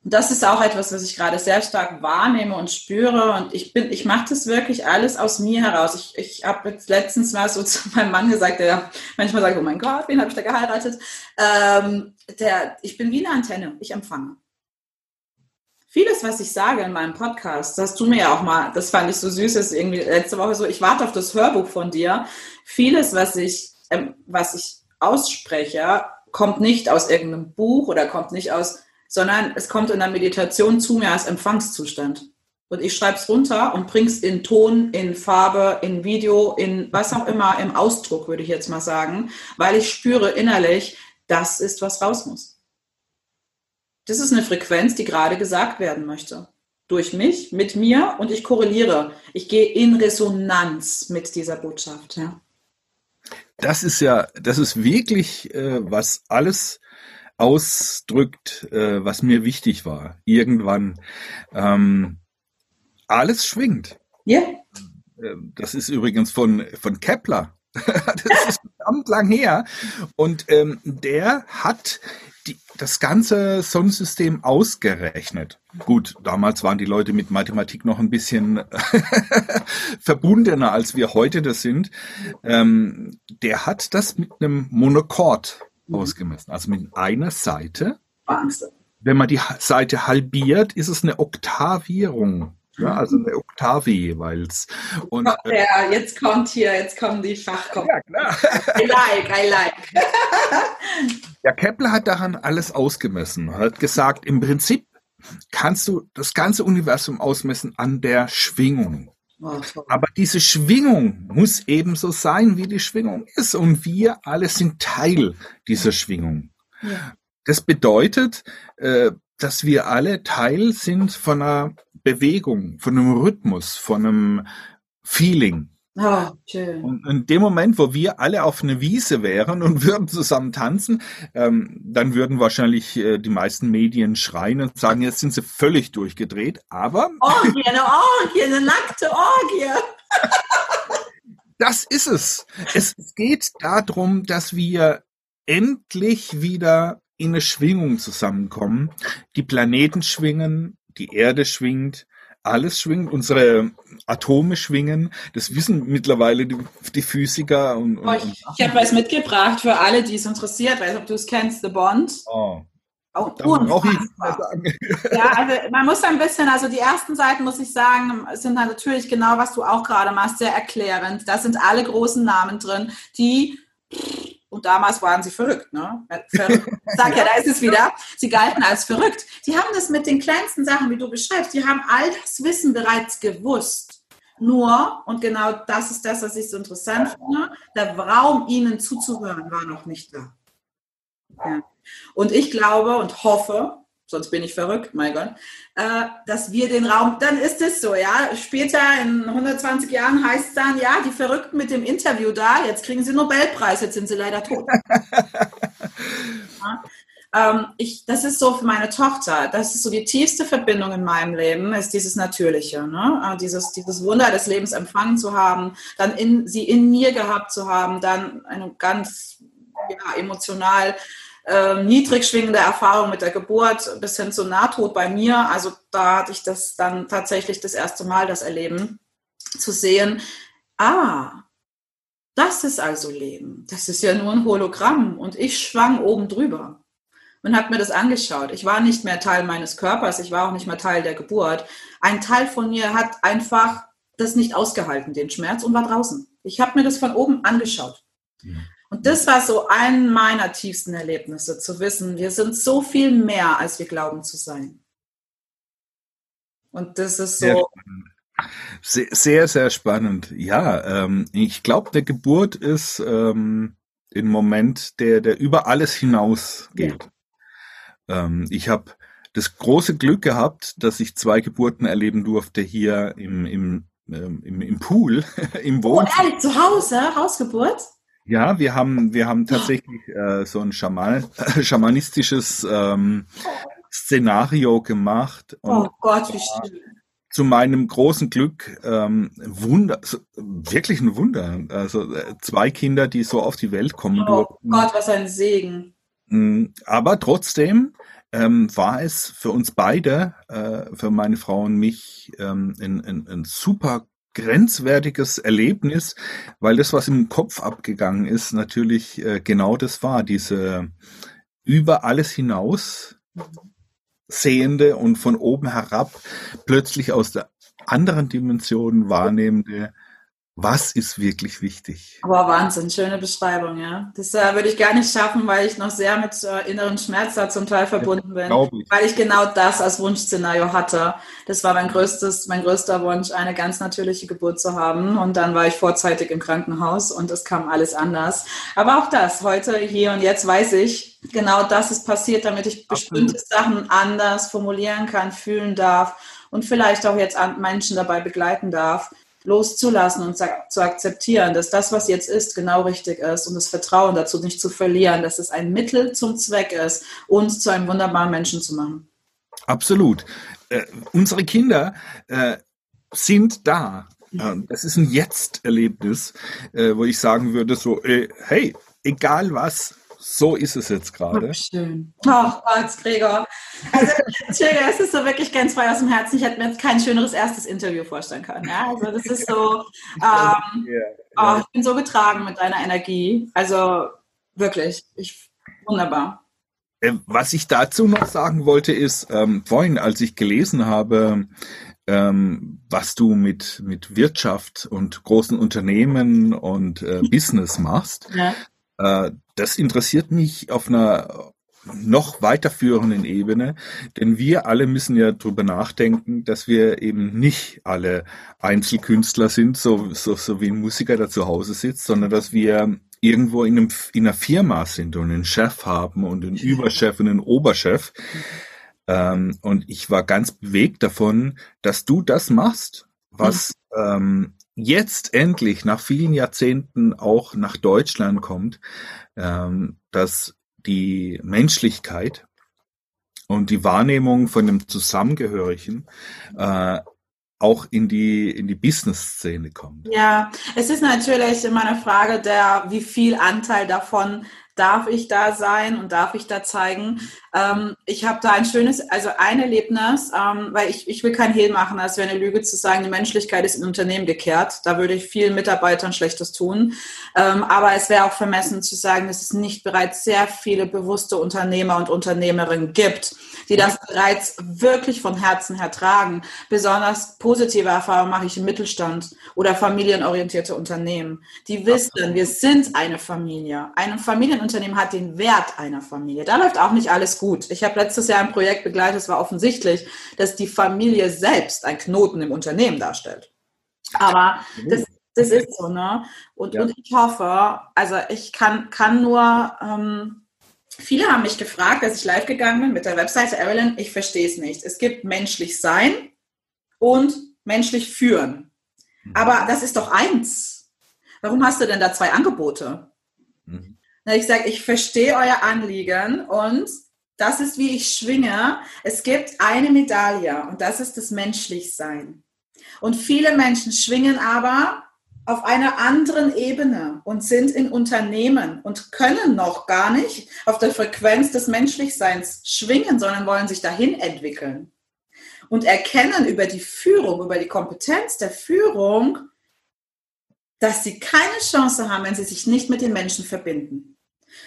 Und das ist auch etwas, was ich gerade sehr stark wahrnehme und spüre. Und ich bin, ich mache das wirklich alles aus mir heraus. Ich, ich habe jetzt letztens mal so zu meinem Mann gesagt, der manchmal sagt, oh mein Gott, wen habe ich da geheiratet? Ähm, der, ich bin wie eine Antenne, ich empfange. Vieles, was ich sage in meinem Podcast, das hast du mir ja auch mal, das fand ich so süß, ist irgendwie letzte Woche so, ich warte auf das Hörbuch von dir. Vieles, was ich, ähm, was ich ausspreche, kommt nicht aus irgendeinem Buch oder kommt nicht aus sondern es kommt in der Meditation zu mir als Empfangszustand. Und ich schreibe es runter und bringe es in Ton, in Farbe, in Video, in was auch immer, im Ausdruck, würde ich jetzt mal sagen, weil ich spüre innerlich, das ist, was raus muss. Das ist eine Frequenz, die gerade gesagt werden möchte. Durch mich, mit mir und ich korreliere. Ich gehe in Resonanz mit dieser Botschaft. Ja. Das ist ja, das ist wirklich, äh, was alles ausdrückt, äh, was mir wichtig war. Irgendwann. Ähm, alles schwingt. Ja. Yeah. Das ist übrigens von, von Kepler. das ist verdammt lang her. Und ähm, der hat die, das ganze Sonnensystem ausgerechnet. Gut, damals waren die Leute mit Mathematik noch ein bisschen verbundener, als wir heute das sind. Ähm, der hat das mit einem Monokord mhm. ausgemessen. Also mit einer Seite. Wahnsinn. Wenn man die Seite halbiert, ist es eine Oktavierung. Ja, also eine Oktave jeweils. Und, äh, ja, jetzt kommt hier, jetzt kommen die Fachkommen. Ja, klar. I like, I like. ja, Kepler hat daran alles ausgemessen. hat gesagt, im Prinzip kannst du das ganze Universum ausmessen an der Schwingung. Oh, Aber diese Schwingung muss ebenso sein, wie die Schwingung ist. Und wir alle sind Teil dieser Schwingung. Ja. Das bedeutet, äh, dass wir alle Teil sind von einer Bewegung, von einem Rhythmus, von einem Feeling. Oh, schön. Und in dem Moment, wo wir alle auf eine Wiese wären und würden zusammen tanzen, ähm, dann würden wahrscheinlich äh, die meisten Medien schreien und sagen, jetzt sind sie völlig durchgedreht. Aber Orgie, eine Orgie, eine nackte Orgie. das ist es. Es geht darum, dass wir endlich wieder in eine Schwingung zusammenkommen. Die Planeten schwingen, die Erde schwingt, alles schwingt, unsere Atome schwingen. Das wissen mittlerweile die, die Physiker. Und, und, ich, ich habe was mitgebracht für alle, die es interessiert. Weiß ob du es kennst, The Bond. Oh. Oh, ja, also man muss ein bisschen, also die ersten Seiten, muss ich sagen, sind halt natürlich genau, was du auch gerade machst, sehr erklärend. Da sind alle großen Namen drin, die und damals waren sie verrückt, ne? Verrückt. Sag ja, da ist es wieder. Sie galten als verrückt. Die haben das mit den kleinsten Sachen, wie du beschreibst, die haben all das Wissen bereits gewusst. Nur, und genau das ist das, was ich so interessant finde, der Raum, ihnen zuzuhören, war noch nicht da. Ja. Und ich glaube und hoffe, sonst bin ich verrückt, mein Gott, äh, dass wir den Raum, dann ist es so, ja, später in 120 Jahren heißt es dann, ja, die Verrückten mit dem Interview da, jetzt kriegen sie Nobelpreis, jetzt sind sie leider tot. ja. ähm, ich, das ist so für meine Tochter, das ist so die tiefste Verbindung in meinem Leben, ist dieses Natürliche, ne? Äh, dieses, dieses Wunder des Lebens empfangen zu haben, dann in, sie in mir gehabt zu haben, dann eine ganz ja, emotional äh, niedrig schwingende Erfahrung mit der Geburt bis hin zu Nahtod bei mir. Also da hatte ich das dann tatsächlich das erste Mal, das Erleben zu sehen. Ah, das ist also Leben. Das ist ja nur ein Hologramm und ich schwang oben drüber und habe mir das angeschaut. Ich war nicht mehr Teil meines Körpers, ich war auch nicht mehr Teil der Geburt. Ein Teil von mir hat einfach das nicht ausgehalten, den Schmerz, und war draußen. Ich habe mir das von oben angeschaut. Ja. Und das war so ein meiner tiefsten Erlebnisse, zu wissen, wir sind so viel mehr, als wir glauben zu sein. Und das ist so. Sehr, sehr, sehr spannend. Ja, ähm, ich glaube, der Geburt ist ähm, ein Moment, der, der über alles hinausgeht. Ja. Ähm, ich habe das große Glück gehabt, dass ich zwei Geburten erleben durfte hier im, im, ähm, im, im Pool, im Wohnzimmer. Oh, ehrlich, zu Hause, Hausgeburt? Ja, wir haben, wir haben tatsächlich äh, so ein Schaman, äh, schamanistisches ähm, Szenario gemacht. oh Gott, wie schön. Zu meinem großen Glück ähm, Wunder, wirklich ein Wunder. Also äh, zwei Kinder, die so auf die Welt kommen oh durften. Gott, was ein Segen. Mm, aber trotzdem ähm, war es für uns beide, äh, für meine Frau und mich, ähm, ein, ein, ein super grenzwertiges Erlebnis, weil das, was im Kopf abgegangen ist, natürlich äh, genau das war, diese über alles hinaus sehende und von oben herab plötzlich aus der anderen Dimension wahrnehmende was ist wirklich wichtig? Aber Wahnsinn, schöne Beschreibung, ja. Das äh, würde ich gar nicht schaffen, weil ich noch sehr mit äh, inneren Schmerz da zum Teil verbunden bin. Ich. Weil ich genau das als Wunschszenario hatte. Das war mein größtes, mein größter Wunsch, eine ganz natürliche Geburt zu haben. Und dann war ich vorzeitig im Krankenhaus und es kam alles anders. Aber auch das, heute, hier und jetzt weiß ich, genau das ist passiert, damit ich bestimmte Sachen anders formulieren kann, fühlen darf und vielleicht auch jetzt Menschen dabei begleiten darf, loszulassen und zu akzeptieren, dass das, was jetzt ist, genau richtig ist und das Vertrauen dazu nicht zu verlieren, dass es ein Mittel zum Zweck ist, uns zu einem wunderbaren Menschen zu machen. Absolut. Äh, unsere Kinder äh, sind da. Äh, das ist ein Jetzt-Erlebnis, äh, wo ich sagen würde, so, äh, hey, egal was, so ist es jetzt gerade. Schön. Ach Gott, Gregor. Also, Entschuldigung, es ist so wirklich ganz frei aus dem Herzen. Ich hätte mir jetzt kein schöneres erstes Interview vorstellen können. Ja? Also, das ist so, ähm, oh, ich bin so getragen mit deiner Energie. Also, wirklich, ich, wunderbar. Äh, was ich dazu noch sagen wollte, ist, ähm, vorhin, als ich gelesen habe, ähm, was du mit, mit Wirtschaft und großen Unternehmen und äh, Business machst, ja. Äh, das interessiert mich auf einer noch weiterführenden Ebene, denn wir alle müssen ja drüber nachdenken, dass wir eben nicht alle Einzelkünstler sind, so, so, so wie ein Musiker, der zu Hause sitzt, sondern dass wir irgendwo in, einem, in einer Firma sind und einen Chef haben und einen Überchef und einen Oberchef. Ähm, und ich war ganz bewegt davon, dass du das machst, was ähm, jetzt endlich nach vielen Jahrzehnten auch nach Deutschland kommt, ähm, dass die Menschlichkeit und die Wahrnehmung von dem Zusammengehörigen äh, auch in die in die Business-Szene kommt. Ja, es ist natürlich immer eine Frage der, wie viel Anteil davon darf ich da sein und darf ich da zeigen. Ähm, ich habe da ein schönes, also ein Erlebnis, ähm, weil ich, ich will kein Hehl machen, als wäre eine Lüge zu sagen, die Menschlichkeit ist in Unternehmen gekehrt. Da würde ich vielen Mitarbeitern Schlechtes tun. Ähm, aber es wäre auch vermessen zu sagen, dass es nicht bereits sehr viele bewusste Unternehmer und Unternehmerinnen gibt, die das bereits wirklich von Herzen her tragen. Besonders positive Erfahrungen mache ich im Mittelstand oder familienorientierte Unternehmen. Die wissen, wir sind eine Familie. Ein Familienunternehmen hat den Wert einer Familie. Da läuft auch nicht alles gut. Ich habe letztes Jahr ein Projekt begleitet, es war offensichtlich, dass die Familie selbst ein Knoten im Unternehmen darstellt. Aber das, das ist so, ne? Und, ja. und ich hoffe, also ich kann, kann nur, ähm, viele haben mich gefragt, als ich live gegangen bin mit der Webseite Evelyn, ich verstehe es nicht. Es gibt menschlich sein und menschlich führen. Mhm. Aber das ist doch eins. Warum hast du denn da zwei Angebote? Mhm. Ich sage, ich verstehe euer Anliegen und das ist, wie ich schwinge. Es gibt eine Medaille und das ist das Menschlichsein. Und viele Menschen schwingen aber auf einer anderen Ebene und sind in Unternehmen und können noch gar nicht auf der Frequenz des Menschlichseins schwingen, sondern wollen sich dahin entwickeln und erkennen über die Führung, über die Kompetenz der Führung, dass sie keine Chance haben, wenn sie sich nicht mit den Menschen verbinden.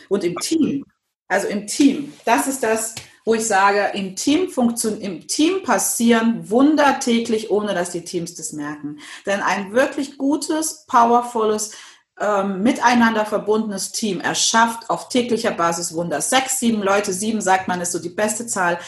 Und im Team also im Team. Das ist das, wo ich sage, im Team funktioniert, im Team passieren Wunder täglich, ohne dass die Teams das merken. Denn ein wirklich gutes, powervolles, ähm, miteinander verbundenes Team erschafft auf täglicher Basis Wunder. Sechs, sieben Leute, sieben sagt man, ist so die beste Zahl,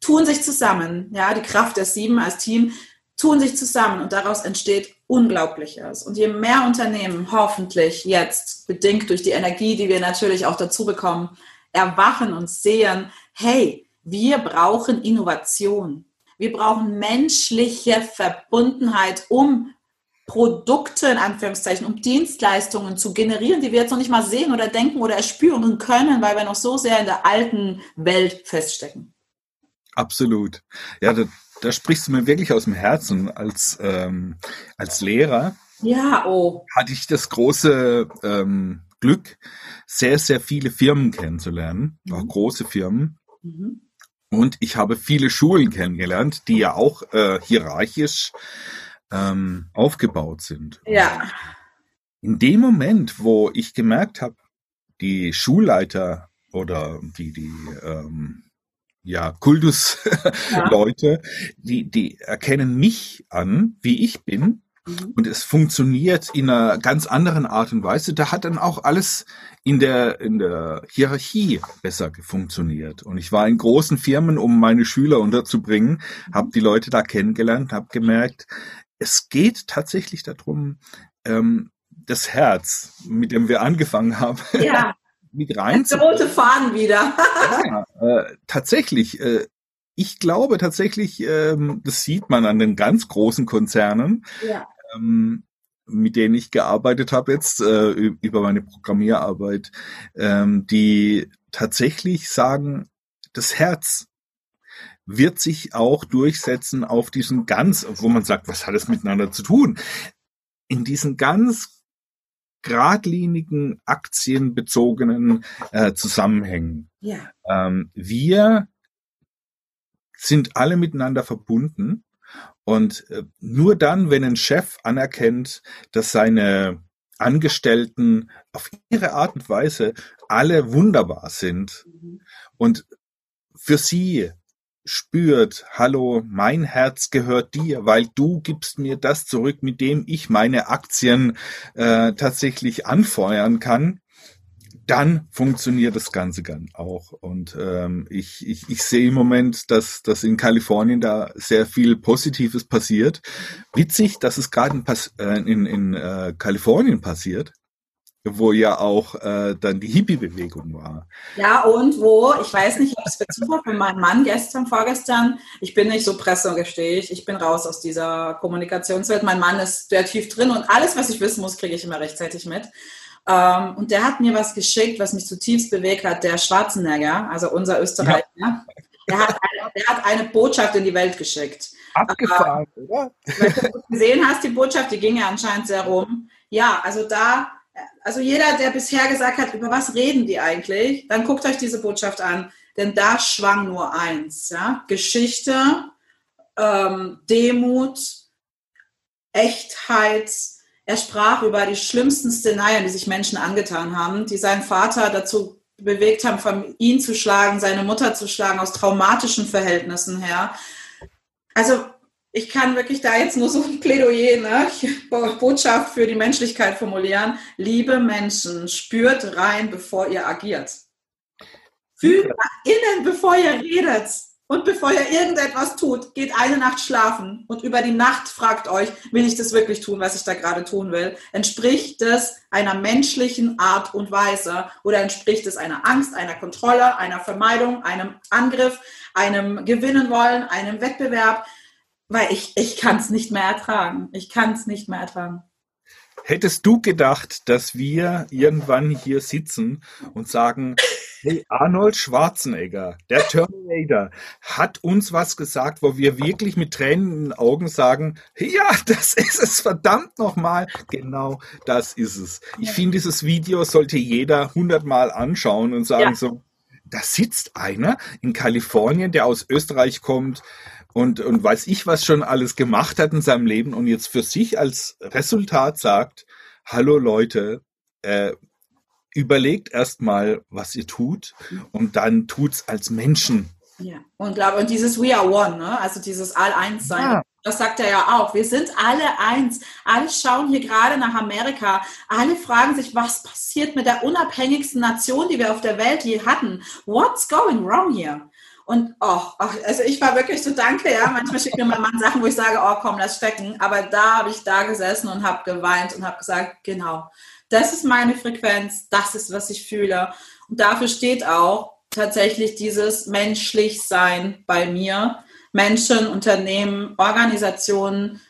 tun sich zusammen. Ja, die Kraft der sieben als Team tun sich zusammen und daraus entsteht Unglaubliches. Und je mehr Unternehmen hoffentlich jetzt, bedingt durch die Energie, die wir natürlich auch dazu bekommen, erwachen und sehen, hey, wir brauchen Innovation. Wir brauchen menschliche Verbundenheit, um Produkte in Anführungszeichen, um Dienstleistungen zu generieren, die wir jetzt noch nicht mal sehen oder denken oder erspüren können, weil wir noch so sehr in der alten Welt feststecken. Absolut. Ja, da, da sprichst du mir wirklich aus dem Herzen. Als, ähm, als Lehrer ja, oh. hatte ich das große ähm, Glück, sehr, sehr viele Firmen kennenzulernen, mhm. auch große Firmen. Mhm. Und ich habe viele Schulen kennengelernt, die ja auch äh, hierarchisch ähm, aufgebaut sind. Ja. In dem Moment, wo ich gemerkt habe, die Schulleiter oder die, die ähm, ja, Kultusleute, ja. die, die erkennen mich an, wie ich bin Mhm. Und es funktioniert in einer ganz anderen Art und Weise. Da hat dann auch alles in der, in der Hierarchie besser funktioniert. Und ich war in großen Firmen, um meine Schüler unterzubringen, mhm. habe die Leute da kennengelernt, habe gemerkt, es geht tatsächlich darum, ähm, das Herz, mit dem wir angefangen haben, ja. mit rein. Der rote Faden wieder. ja, äh, tatsächlich. Äh, ich glaube tatsächlich, ähm, das sieht man an den ganz großen Konzernen, ja. ähm, mit denen ich gearbeitet habe jetzt äh, über meine Programmierarbeit, ähm, die tatsächlich sagen, das Herz wird sich auch durchsetzen auf diesen ganz, wo man sagt, was hat es miteinander zu tun? In diesen ganz geradlinigen, aktienbezogenen äh, Zusammenhängen. Ja. Ähm, wir sind alle miteinander verbunden. Und äh, nur dann, wenn ein Chef anerkennt, dass seine Angestellten auf ihre Art und Weise alle wunderbar sind mhm. und für sie spürt, hallo, mein Herz gehört dir, weil du gibst mir das zurück, mit dem ich meine Aktien äh, tatsächlich anfeuern kann, dann funktioniert das Ganze dann auch. Und ähm, ich, ich, ich sehe im Moment, dass, dass in Kalifornien da sehr viel Positives passiert. Witzig, dass es gerade in, äh, in, in äh, Kalifornien passiert wo ja auch äh, dann die Hippie-Bewegung war. Ja, und wo, ich weiß nicht, ob es Bezug hat von meinem Mann gestern, vorgestern, ich bin nicht so Presse, gestehe ich, ich bin raus aus dieser Kommunikationswelt. Mein Mann ist sehr tief drin und alles, was ich wissen muss, kriege ich immer rechtzeitig mit. Ähm, und der hat mir was geschickt, was mich zutiefst bewegt hat, der Schwarzenegger, also unser Österreicher. Ja. Der, hat eine, der hat eine Botschaft in die Welt geschickt. Abgefahren, äh, oder? Weil du gesehen hast, die Botschaft, die ging ja anscheinend sehr rum. Ja, also da also jeder, der bisher gesagt hat, über was reden die eigentlich, dann guckt euch diese Botschaft an, denn da schwang nur eins, ja, Geschichte, ähm, Demut, Echtheit. Er sprach über die schlimmsten Szenarien, die sich Menschen angetan haben, die seinen Vater dazu bewegt haben, ihn zu schlagen, seine Mutter zu schlagen, aus traumatischen Verhältnissen her. Also ich kann wirklich da jetzt nur so ein Plädoyer, ne? Botschaft für die Menschlichkeit formulieren. Liebe Menschen, spürt rein, bevor ihr agiert. Fühlt nach innen, bevor ihr redet. Und bevor ihr irgendetwas tut, geht eine Nacht schlafen und über die Nacht fragt euch, will ich das wirklich tun, was ich da gerade tun will? Entspricht es einer menschlichen Art und Weise oder entspricht es einer Angst, einer Kontrolle, einer Vermeidung, einem Angriff, einem Gewinnen wollen, einem Wettbewerb? weil ich, ich kann es nicht mehr ertragen. Ich kann es nicht mehr ertragen. Hättest du gedacht, dass wir irgendwann hier sitzen und sagen, hey, Arnold Schwarzenegger, der Terminator, hat uns was gesagt, wo wir wirklich mit Tränen in den Augen sagen, ja, das ist es, verdammt nochmal. Genau, das ist es. Ich finde, dieses Video sollte jeder hundertmal anschauen und sagen ja. so, da sitzt einer in Kalifornien, der aus Österreich kommt, und, und weiß ich, was schon alles gemacht hat in seinem Leben und jetzt für sich als Resultat sagt, hallo Leute, äh, überlegt erstmal, was ihr tut und dann tut's als Menschen. Ja, und glaube, und dieses We are one, ne? also dieses All-Eins-Sein. Ja. Das sagt er ja auch. Wir sind alle eins. Alle schauen hier gerade nach Amerika. Alle fragen sich, was passiert mit der unabhängigsten Nation, die wir auf der Welt je hatten? What's going wrong here? Und oh, also ich war wirklich so danke, ja. Manchmal schickt mir mein Mann Sachen, wo ich sage, oh komm, lass stecken. Aber da habe ich da gesessen und habe geweint und habe gesagt, genau, das ist meine Frequenz, das ist, was ich fühle. Und dafür steht auch tatsächlich dieses menschlich Sein bei mir. Menschen, Unternehmen, Organisationen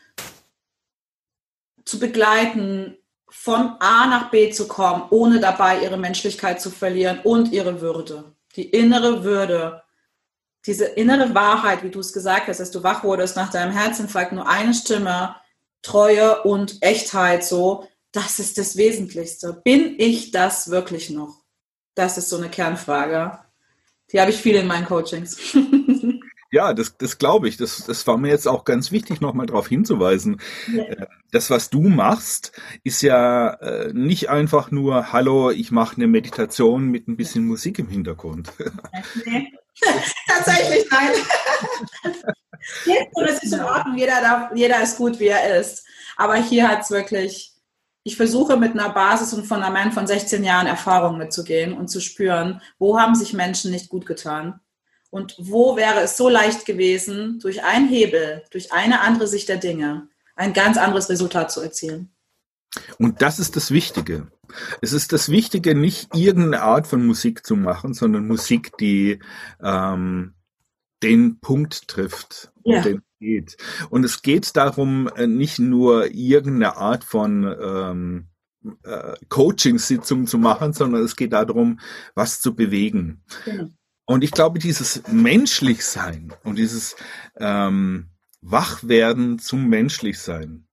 zu begleiten, von A nach B zu kommen, ohne dabei ihre Menschlichkeit zu verlieren und ihre Würde. Die innere Würde diese innere Wahrheit, wie du es gesagt hast, dass du wach wurdest nach deinem Herzinfarkt, nur eine Stimme, Treue und Echtheit, so, das ist das Wesentlichste. Bin ich das wirklich noch? Das ist so eine Kernfrage. Die habe ich viel in meinen Coachings. Ja, das, das glaube ich. Das, das war mir jetzt auch ganz wichtig, nochmal darauf hinzuweisen. Ja. Äh, das, was du machst, ist ja äh, nicht einfach nur, hallo, ich mache eine Meditation mit ein bisschen Musik im Hintergrund. Nee. Tatsächlich nein. und es ist in Ordnung, jeder, darf, jeder ist gut, wie er ist. Aber hier hat es wirklich, ich versuche mit einer Basis und Fundament von 16 Jahren Erfahrung mitzugehen und zu spüren, wo haben sich Menschen nicht gut getan und wo wäre es so leicht gewesen, durch einen Hebel, durch eine andere Sicht der Dinge, ein ganz anderes Resultat zu erzielen. Und das ist das Wichtige. Es ist das Wichtige, nicht irgendeine Art von Musik zu machen, sondern Musik, die ähm, den Punkt trifft, um ja. den geht. Und es geht darum, äh, nicht nur irgendeine Art von ähm, äh, Coaching-Sitzung zu machen, sondern es geht darum, was zu bewegen. Genau. Und ich glaube, dieses Menschlichsein und dieses ähm, Wachwerden zum Menschlichsein,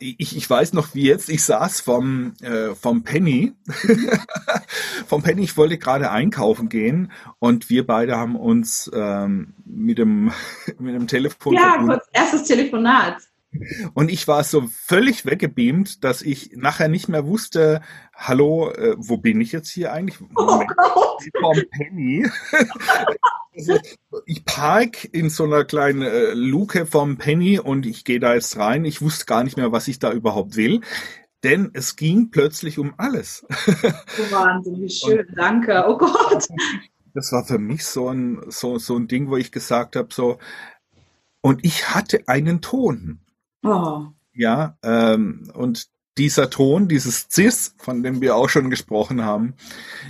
ich, ich weiß noch wie jetzt, ich saß vom, äh, vom Penny, vom Penny, ich wollte gerade einkaufen gehen und wir beide haben uns ähm, mit, dem, mit dem Telefon Ja, kurz erstes Telefonat. Und ich war so völlig weggebeamt, dass ich nachher nicht mehr wusste, hallo, äh, wo bin ich jetzt hier eigentlich? Oh Moment, oh vom Penny. also, ich park in so einer kleinen äh, Luke vom Penny und ich gehe da jetzt rein. Ich wusste gar nicht mehr, was ich da überhaupt will. denn es ging plötzlich um alles. Wahnsinn, wie schön, und, danke. Oh Gott. Das war für mich so ein, so, so ein Ding, wo ich gesagt habe, so, und ich hatte einen Ton. Oh. Ja, ähm, und dieser Ton, dieses Cis, von dem wir auch schon gesprochen haben,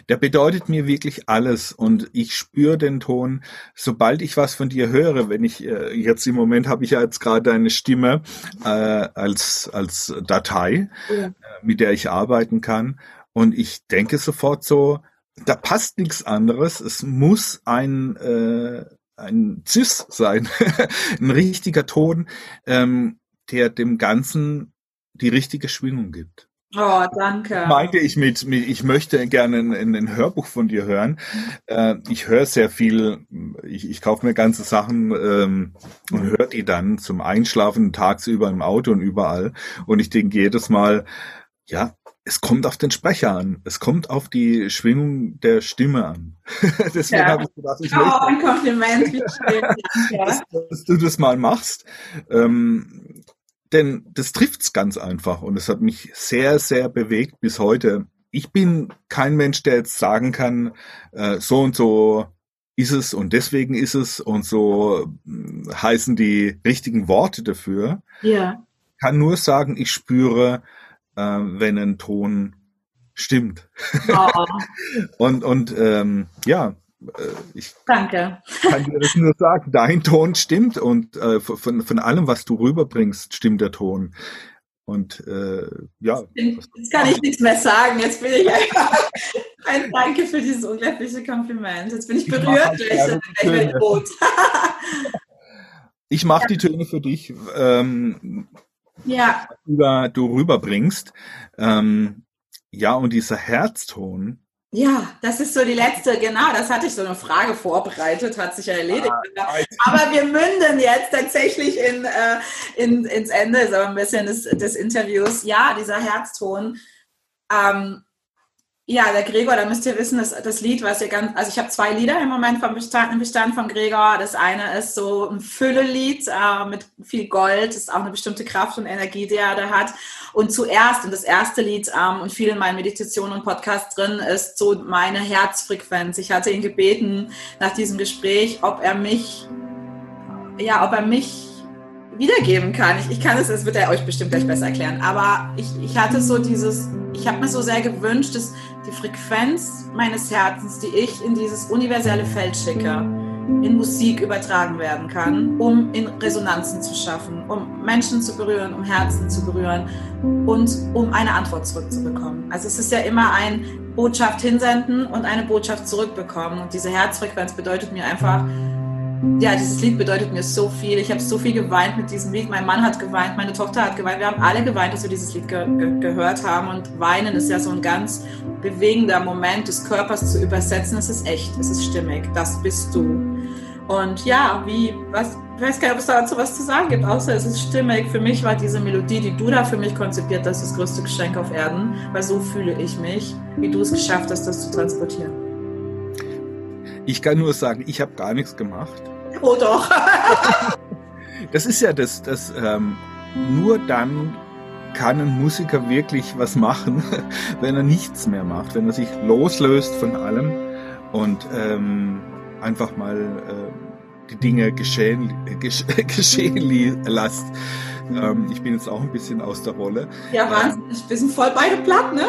der bedeutet mir wirklich alles. Und ich spüre den Ton, sobald ich was von dir höre, wenn ich äh, jetzt im Moment habe ich ja jetzt gerade eine Stimme äh, als als Datei, ja. äh, mit der ich arbeiten kann. Und ich denke sofort so, da passt nichts anderes, es muss ein äh, ein Cis sein, ein richtiger Ton, ähm, der dem Ganzen die richtige Schwingung gibt. Oh, danke. Meinte ich mit, mit ich möchte gerne ein, ein Hörbuch von dir hören. Äh, ich höre sehr viel, ich, ich kaufe mir ganze Sachen ähm, und höre die dann zum Einschlafen tagsüber im Auto und überall. Und ich denke jedes Mal, ja, es kommt auf den Sprecher an. Es kommt auf die Schwingung der Stimme an. Deswegen ja. habe ich gedacht, ich oh, möchte, ein Kompliment, wie schön. dass, dass, du das mal machst. Ähm, denn das trifft's ganz einfach und es hat mich sehr, sehr bewegt bis heute. Ich bin kein Mensch, der jetzt sagen kann, äh, so und so ist es und deswegen ist es und so äh, heißen die richtigen Worte dafür. Ja. Kann nur sagen, ich spüre, äh, wenn ein Ton stimmt. Oh. und und ähm, ja, ich Danke. kann dir das nur sagen, dein Ton stimmt und äh, von, von allem, was du rüberbringst, stimmt der Ton. Und äh, ja. Jetzt kann ich nichts mehr sagen. Jetzt bin ich einfach ein Danke für dieses unglaubliche Kompliment. Jetzt bin ich berührt. Ich, mache die Töne für dich, ähm, ja. über du rüberbringst. Ähm, ja, und dieser Herzton, ja, das ist so die letzte, genau, das hatte ich so eine Frage vorbereitet, hat sich ja erledigt. Ah, aber wir münden jetzt tatsächlich in, äh, in, ins Ende, so ein bisschen des, des Interviews. Ja, dieser Herzton. Ähm, ja, der Gregor, da müsst ihr wissen, dass das Lied, was ihr ganz, also ich habe zwei Lieder im Moment vom Bestand, im Bestand von Gregor. Das eine ist so ein Füllelied äh, mit viel Gold, das ist auch eine bestimmte Kraft und Energie, die er da hat. Und zuerst, und das erste Lied ähm, und viel in meinen Meditationen und Podcasts drin, ist so meine Herzfrequenz. Ich hatte ihn gebeten nach diesem Gespräch, ob er mich, ja, ob er mich wiedergeben kann. Ich, ich kann es, das wird er euch bestimmt gleich besser erklären. Aber ich, ich hatte so dieses, ich habe mir so sehr gewünscht, dass die Frequenz meines Herzens, die ich in dieses universelle Feld schicke, in Musik übertragen werden kann, um in Resonanzen zu schaffen, um Menschen zu berühren, um Herzen zu berühren und um eine Antwort zurückzubekommen. Also es ist ja immer ein Botschaft hinsenden und eine Botschaft zurückbekommen. Und diese Herzfrequenz bedeutet mir einfach, ja, dieses Lied bedeutet mir so viel. Ich habe so viel geweint mit diesem Lied. Mein Mann hat geweint, meine Tochter hat geweint. Wir haben alle geweint, dass wir dieses Lied ge ge gehört haben. Und weinen ist ja so ein ganz bewegender Moment des Körpers zu übersetzen. Es ist echt, es ist stimmig. Das bist du. Und ja, wie, was, ich weiß gar nicht, ob es dazu was zu sagen gibt, außer es ist stimmig. Für mich war diese Melodie, die du da für mich konzipiert hast, das größte Geschenk auf Erden, weil so fühle ich mich, wie du es geschafft hast, das zu transportieren. Ich kann nur sagen, ich habe gar nichts gemacht. Oh doch. das ist ja das, das ähm, nur dann kann ein Musiker wirklich was machen, wenn er nichts mehr macht, wenn er sich loslöst von allem und ähm, einfach mal äh, die Dinge geschehen, gesch geschehen lässt. Ähm, ich bin jetzt auch ein bisschen aus der Rolle. Ja, Wahnsinn. Wir sind voll beide platt, ne?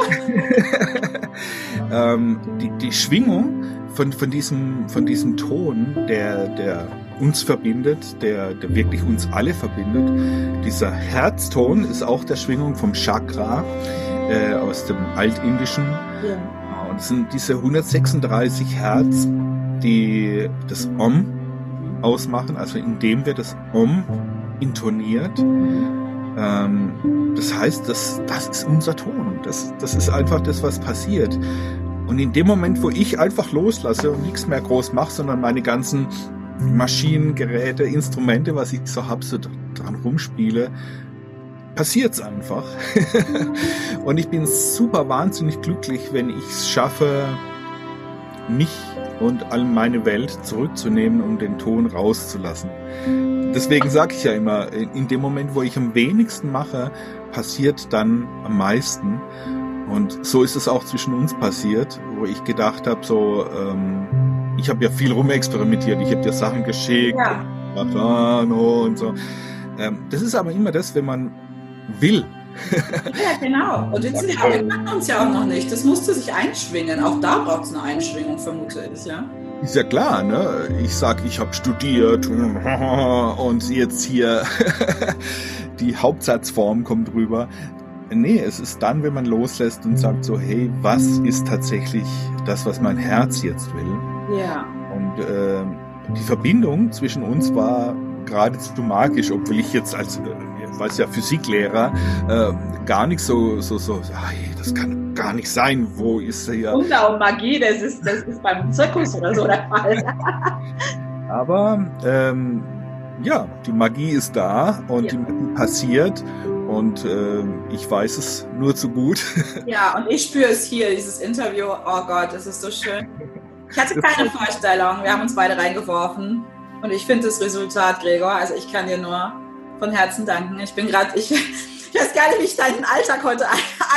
ähm, die, die Schwingung von, von, diesem, von diesem Ton, der, der uns verbindet, der, der wirklich uns alle verbindet. Dieser Herzton ist auch der Schwingung vom Chakra äh, aus dem Altindischen. Ja. Und es sind diese 136 Herz, die das Om ausmachen, also indem wir das Om intoniert. Ähm, das heißt, das, das ist unser Ton. Das, das ist einfach das, was passiert. Und in dem Moment, wo ich einfach loslasse und nichts mehr groß mache, sondern meine ganzen Maschinen, Geräte, Instrumente, was ich so habe, so dran rumspiele, passiert's einfach. und ich bin super wahnsinnig glücklich, wenn ich es schaffe, mich und all meine Welt zurückzunehmen, um den Ton rauszulassen. Deswegen sage ich ja immer, in dem Moment, wo ich am wenigsten mache, passiert dann am meisten. Und so ist es auch zwischen uns passiert, wo ich gedacht habe, so, ähm, ich habe ja viel rumexperimentiert, ich habe dir Sachen geschickt ja. und, und so. Ähm, das ist aber immer das, wenn man will. Ja, genau. Und jetzt ja, wir uns ja auch noch nicht. Das musste sich einschwingen. Auch da braucht es eine Einschwingung, vermute ich, ja. Ist ja klar, ne? Ich sag, ich habe studiert und jetzt hier die Hauptsatzform kommt rüber. Nee, es ist dann, wenn man loslässt und sagt so, hey, was ist tatsächlich das, was mein Herz jetzt will? Ja. Und äh, die Verbindung zwischen uns war geradezu magisch, obwohl ich jetzt als, äh, als ja Physiklehrer äh, gar nicht so, so, so, hey, das kann gar nicht sein, wo ist er ja. Wunder und Magie, das ist, das ist beim Zirkus oder so der Fall. Aber ähm, ja, die Magie ist da und ja. die Magie passiert und äh, ich weiß es nur zu gut. Ja, und ich spüre es hier, dieses Interview. Oh Gott, es ist so schön. Ich hatte keine Vorstellung. Wir haben uns beide reingeworfen. Und ich finde das Resultat, Gregor, also ich kann dir nur von Herzen danken. Ich bin gerade, ich, ich weiß gar nicht, wie ich deinen Alltag heute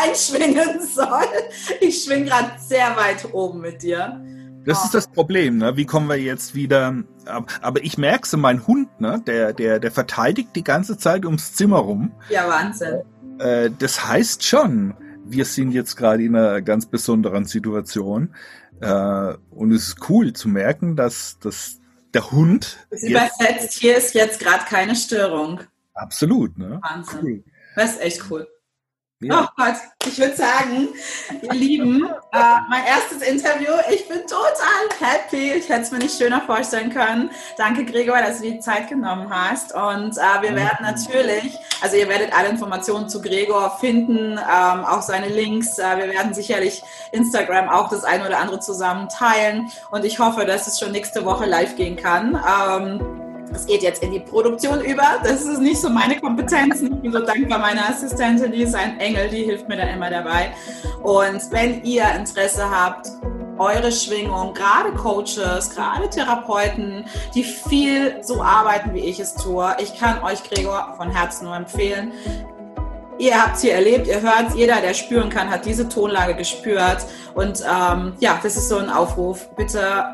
einschwingen soll. Ich schwinge gerade sehr weit oben mit dir. Das oh. ist das Problem, ne? Wie kommen wir jetzt wieder? Aber ich merke so, mein Hund, ne? Der, der, der verteidigt die ganze Zeit ums Zimmer rum. Ja, Wahnsinn. Äh, das heißt schon, wir sind jetzt gerade in einer ganz besonderen Situation. Äh, und es ist cool zu merken, dass, dass der Hund. Übersetzt, hier ist jetzt gerade keine Störung. Absolut, ne? Wahnsinn. Cool. Das ist echt cool. Ja. Oh Gott, ich würde sagen, ihr Lieben, äh, mein erstes Interview. Ich bin total happy. Ich hätte es mir nicht schöner vorstellen können. Danke, Gregor, dass du die Zeit genommen hast. Und äh, wir werden natürlich, also ihr werdet alle Informationen zu Gregor finden, ähm, auch seine Links. Äh, wir werden sicherlich Instagram auch das eine oder andere zusammen teilen. Und ich hoffe, dass es schon nächste Woche live gehen kann. Ähm, es geht jetzt in die Produktion über. Das ist nicht so meine Kompetenz. Ich bin so dankbar meiner Assistentin, die ist ein Engel, die hilft mir dann immer dabei. Und wenn ihr Interesse habt, eure Schwingung, gerade Coaches, gerade Therapeuten, die viel so arbeiten, wie ich es tue. Ich kann euch, Gregor, von Herzen nur empfehlen. Ihr habt es hier erlebt, ihr hört jeder, der spüren kann, hat diese Tonlage gespürt. Und ähm, ja, das ist so ein Aufruf. Bitte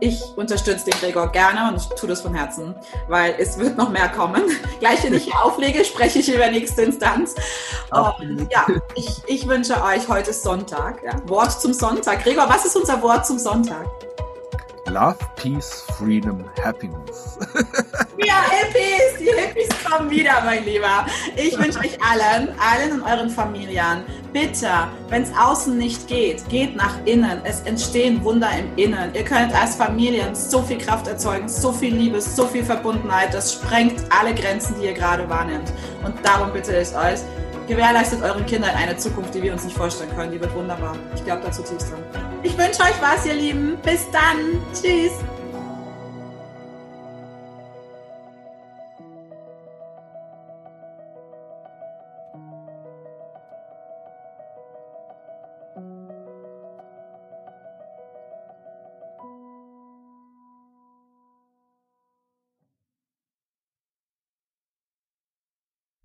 ich unterstütze den Gregor gerne und ich tue das von Herzen, weil es wird noch mehr kommen. Gleich, wenn ich hier auflege, spreche ich über nächste Instanz. Und ja, ich, ich wünsche euch heute Sonntag. Ja. Wort zum Sonntag. Gregor, was ist unser Wort zum Sonntag? Love, Peace, Freedom, Happiness. Ja, Hippies, die Hippies kommen wieder, mein Lieber. Ich wünsche euch allen, allen in euren Familien, bitte, wenn es außen nicht geht, geht nach innen. Es entstehen Wunder im Innen. Ihr könnt als Familien so viel Kraft erzeugen, so viel Liebe, so viel Verbundenheit. Das sprengt alle Grenzen, die ihr gerade wahrnimmt. Und darum bitte ich euch, gewährleistet euren Kindern eine Zukunft, die wir uns nicht vorstellen können. Die wird wunderbar. Ich glaube da zutiefst dran. Ich wünsche euch was, ihr Lieben. Bis dann. Tschüss.